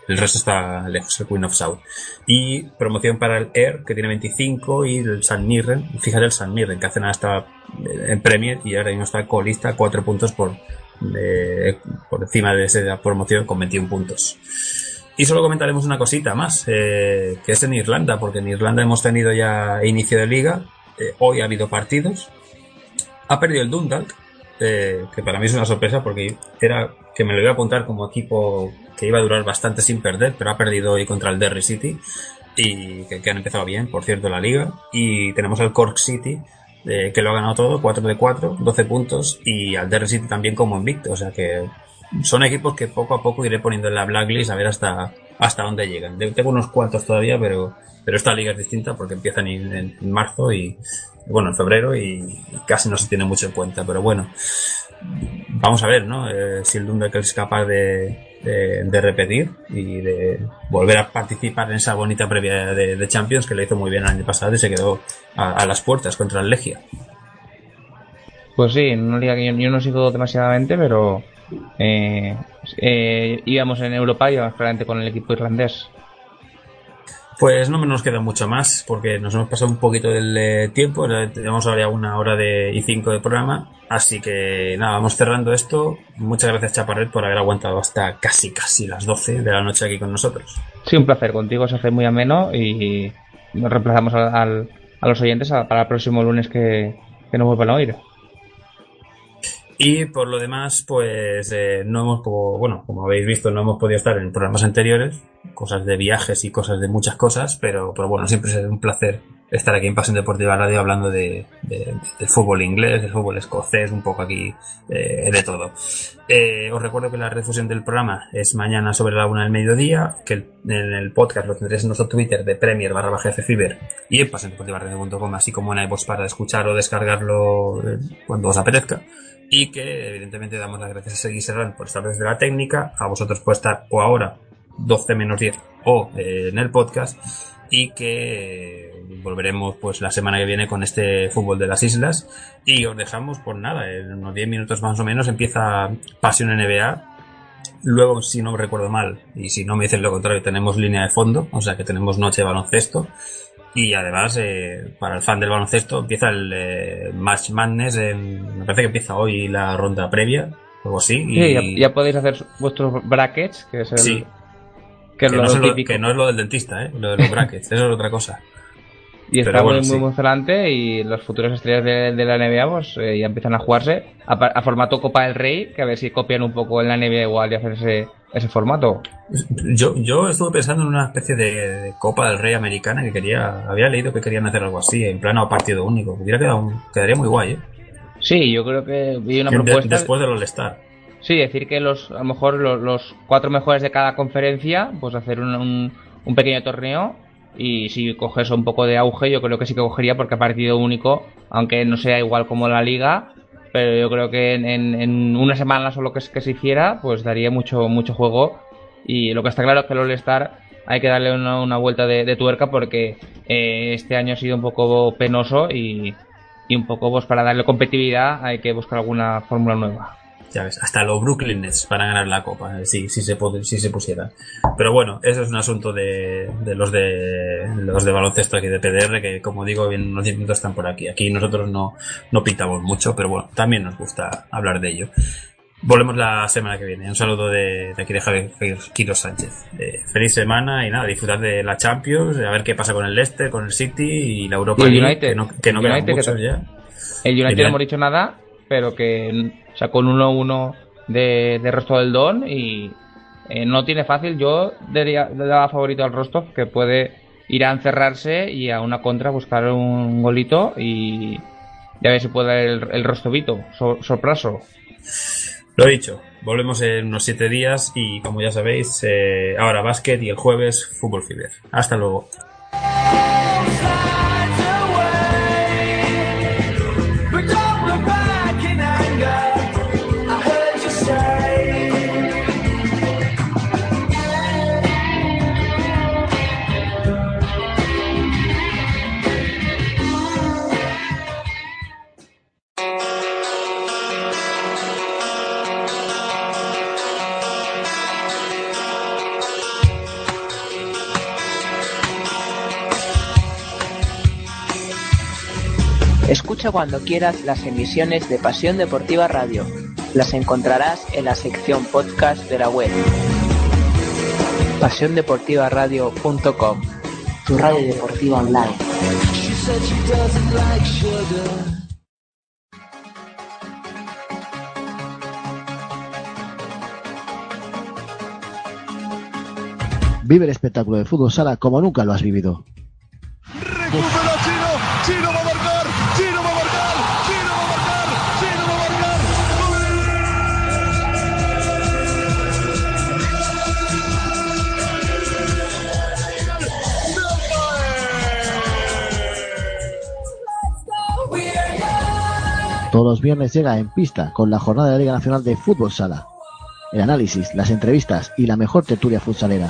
el resto está lejos, el Queen of South. Y promoción para el Air, que tiene 25, y el San Mirren, fíjate el San Mirren, que hace nada está en Premier y ahora mismo está colista, 4 puntos por, por encima de esa promoción con 21 puntos. Y solo comentaremos una cosita más, eh, que es en Irlanda, porque en Irlanda hemos tenido ya inicio de liga, eh, hoy ha habido partidos, ha perdido el Dundalk, eh, que para mí es una sorpresa porque era que me lo iba a apuntar como equipo que iba a durar bastante sin perder, pero ha perdido hoy contra el Derry City y que, que han empezado bien, por cierto, la liga. Y tenemos al Cork City, que lo ha ganado todo, 4 de 4, 12 puntos, y al Derry City también como invicto, o sea que son equipos que poco a poco iré poniendo en la blacklist a ver hasta, hasta dónde llegan. Tengo unos cuantos todavía, pero, pero esta liga es distinta porque empiezan en, marzo y, bueno, en febrero y, casi no se tiene mucho en cuenta, pero bueno, vamos a ver, ¿no? Eh, si el Dundalk es capaz de, de, de repetir y de volver a participar en esa bonita previa de, Champions que le hizo muy bien el año pasado y se quedó a, las puertas contra el Legia. Pues sí, una liga que yo, yo no sigo demasiadamente, pero eh, eh, íbamos en Europa, íbamos claramente con el equipo irlandés. Pues no nos queda mucho más porque nos hemos pasado un poquito del eh, tiempo, tenemos ahora ya una hora de, y cinco de programa, así que nada, vamos cerrando esto. Muchas gracias Chaparret por haber aguantado hasta casi casi las 12 de la noche aquí con nosotros. Sí, un placer. Contigo se hace muy ameno y nos reemplazamos al- al- a los oyentes para el próximo lunes que, que nos vuelvan a oír. Y por lo demás, pues eh, no hemos, como, bueno, como habéis visto, no hemos podido estar en programas anteriores, cosas de viajes y cosas de muchas cosas, pero, pero bueno, siempre es un placer estar aquí en Pasión Deportiva Radio hablando de, de- del fútbol inglés, del fútbol escocés, un poco aquí eh, de todo. Eh, os recuerdo que la refusión del programa es mañana sobre la una del mediodía, que el- en el podcast lo tendréis en nuestro Twitter de Premier barra baja Fever y en pasiondeportivaradio.com, así como en iVoox para escuchar o descargarlo eh, cuando os apetezca y que evidentemente damos las gracias a Segui Serrán por estar desde la técnica, a vosotros por estar o ahora 12 menos 10 o eh, en el podcast y que eh, volveremos pues la semana que viene con este fútbol de las islas y os dejamos por nada, en unos 10 minutos más o menos empieza Pasión NBA Luego, si no recuerdo mal, y si no me dicen lo contrario, tenemos línea de fondo, o sea que tenemos noche de baloncesto. Y además, eh, para el fan del baloncesto, empieza el eh, Match Madness. En, me parece que empieza hoy la ronda previa, algo así. Sí, ya, ya podéis hacer vuestros brackets, que es el. Sí. Que es que, lo no es lo- que no es lo del dentista, ¿eh? lo de los brackets, eso es otra cosa. Y está bueno, muy, sí. muy emocionante y los futuros estrellas de, de la NBA pues, eh, ya empiezan a jugarse a, formato Copa del Rey, que a ver si copian un poco en la NBA igual y hacen ese, ese formato. Yo, yo estuve pensando en una especie de, de Copa del Rey americana que quería, había leído que querían hacer algo así, en plan a partido único. Hubiera quedado, quedaría muy guay, ¿eh? Sí, yo creo que vi una De- propuesta. después del All-Star. Sí, decir que los, a lo mejor los, los cuatro mejores de cada conferencia, pues hacer un, un, un pequeño torneo y si coge eso un poco de auge, yo creo que sí que cogería porque a partido único, aunque no sea igual como la liga, pero yo creo que en, en, una semana solo que, que se hiciera, pues daría mucho, mucho juego y lo que está claro es que el All-Star hay que darle una, una vuelta de, de tuerca porque eh, este año ha sido un poco penoso y, y un poco pues para darle competitividad hay que buscar alguna fórmula nueva. Ya ves, hasta los Brooklyn Nets para ganar la copa, eh, sí, sí se, puede, sí se pusiera. Pero bueno, eso es un asunto de, de los de los de baloncesto aquí de PDR, que como digo, en unos 10 minutos están por aquí. Aquí nosotros no, no pintamos mucho, pero bueno, también nos gusta hablar de ello. Volvemos la semana que viene. Un saludo de, de aquí de Javier Quiro Sánchez. Eh, feliz semana y nada, disfrutar de la Champions, a ver qué pasa con el Leicester, con el City y la Europa Y el League, United. que no, que no El United muchos ya. El United no hemos dicho nada, pero que sacó un 1-1 de, de Rostov del Don y eh, no tiene fácil. Yo daría, daba favorito al Rostov, que puede ir a encerrarse y a una contra buscar un golito y ya ver si puede dar el, el Rostovito, so- sorpraso. Lo dicho, volvemos en unos 7 días y como ya sabéis, eh, ahora básquet y el jueves fútbol fiber. Hasta luego. Escucha cuando quieras las emisiones de Pasión Deportiva Radio. Las encontrarás en la sección podcast de la web. PasiónDeportivaRadio.com Tu radio deportiva online. Vive el espectáculo de fútbol sala como nunca lo has vivido. Recupera Todos los viernes llega en pista con la jornada de la Liga Nacional de Fútbol Sala. El análisis, las entrevistas y la mejor tertulia futsalera.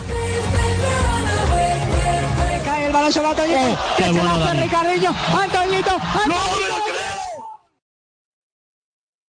Cae el balón sobre Antoñito. qué Que se bueno, lanza Dani. Ricardinho. Antoñito. Antoñito.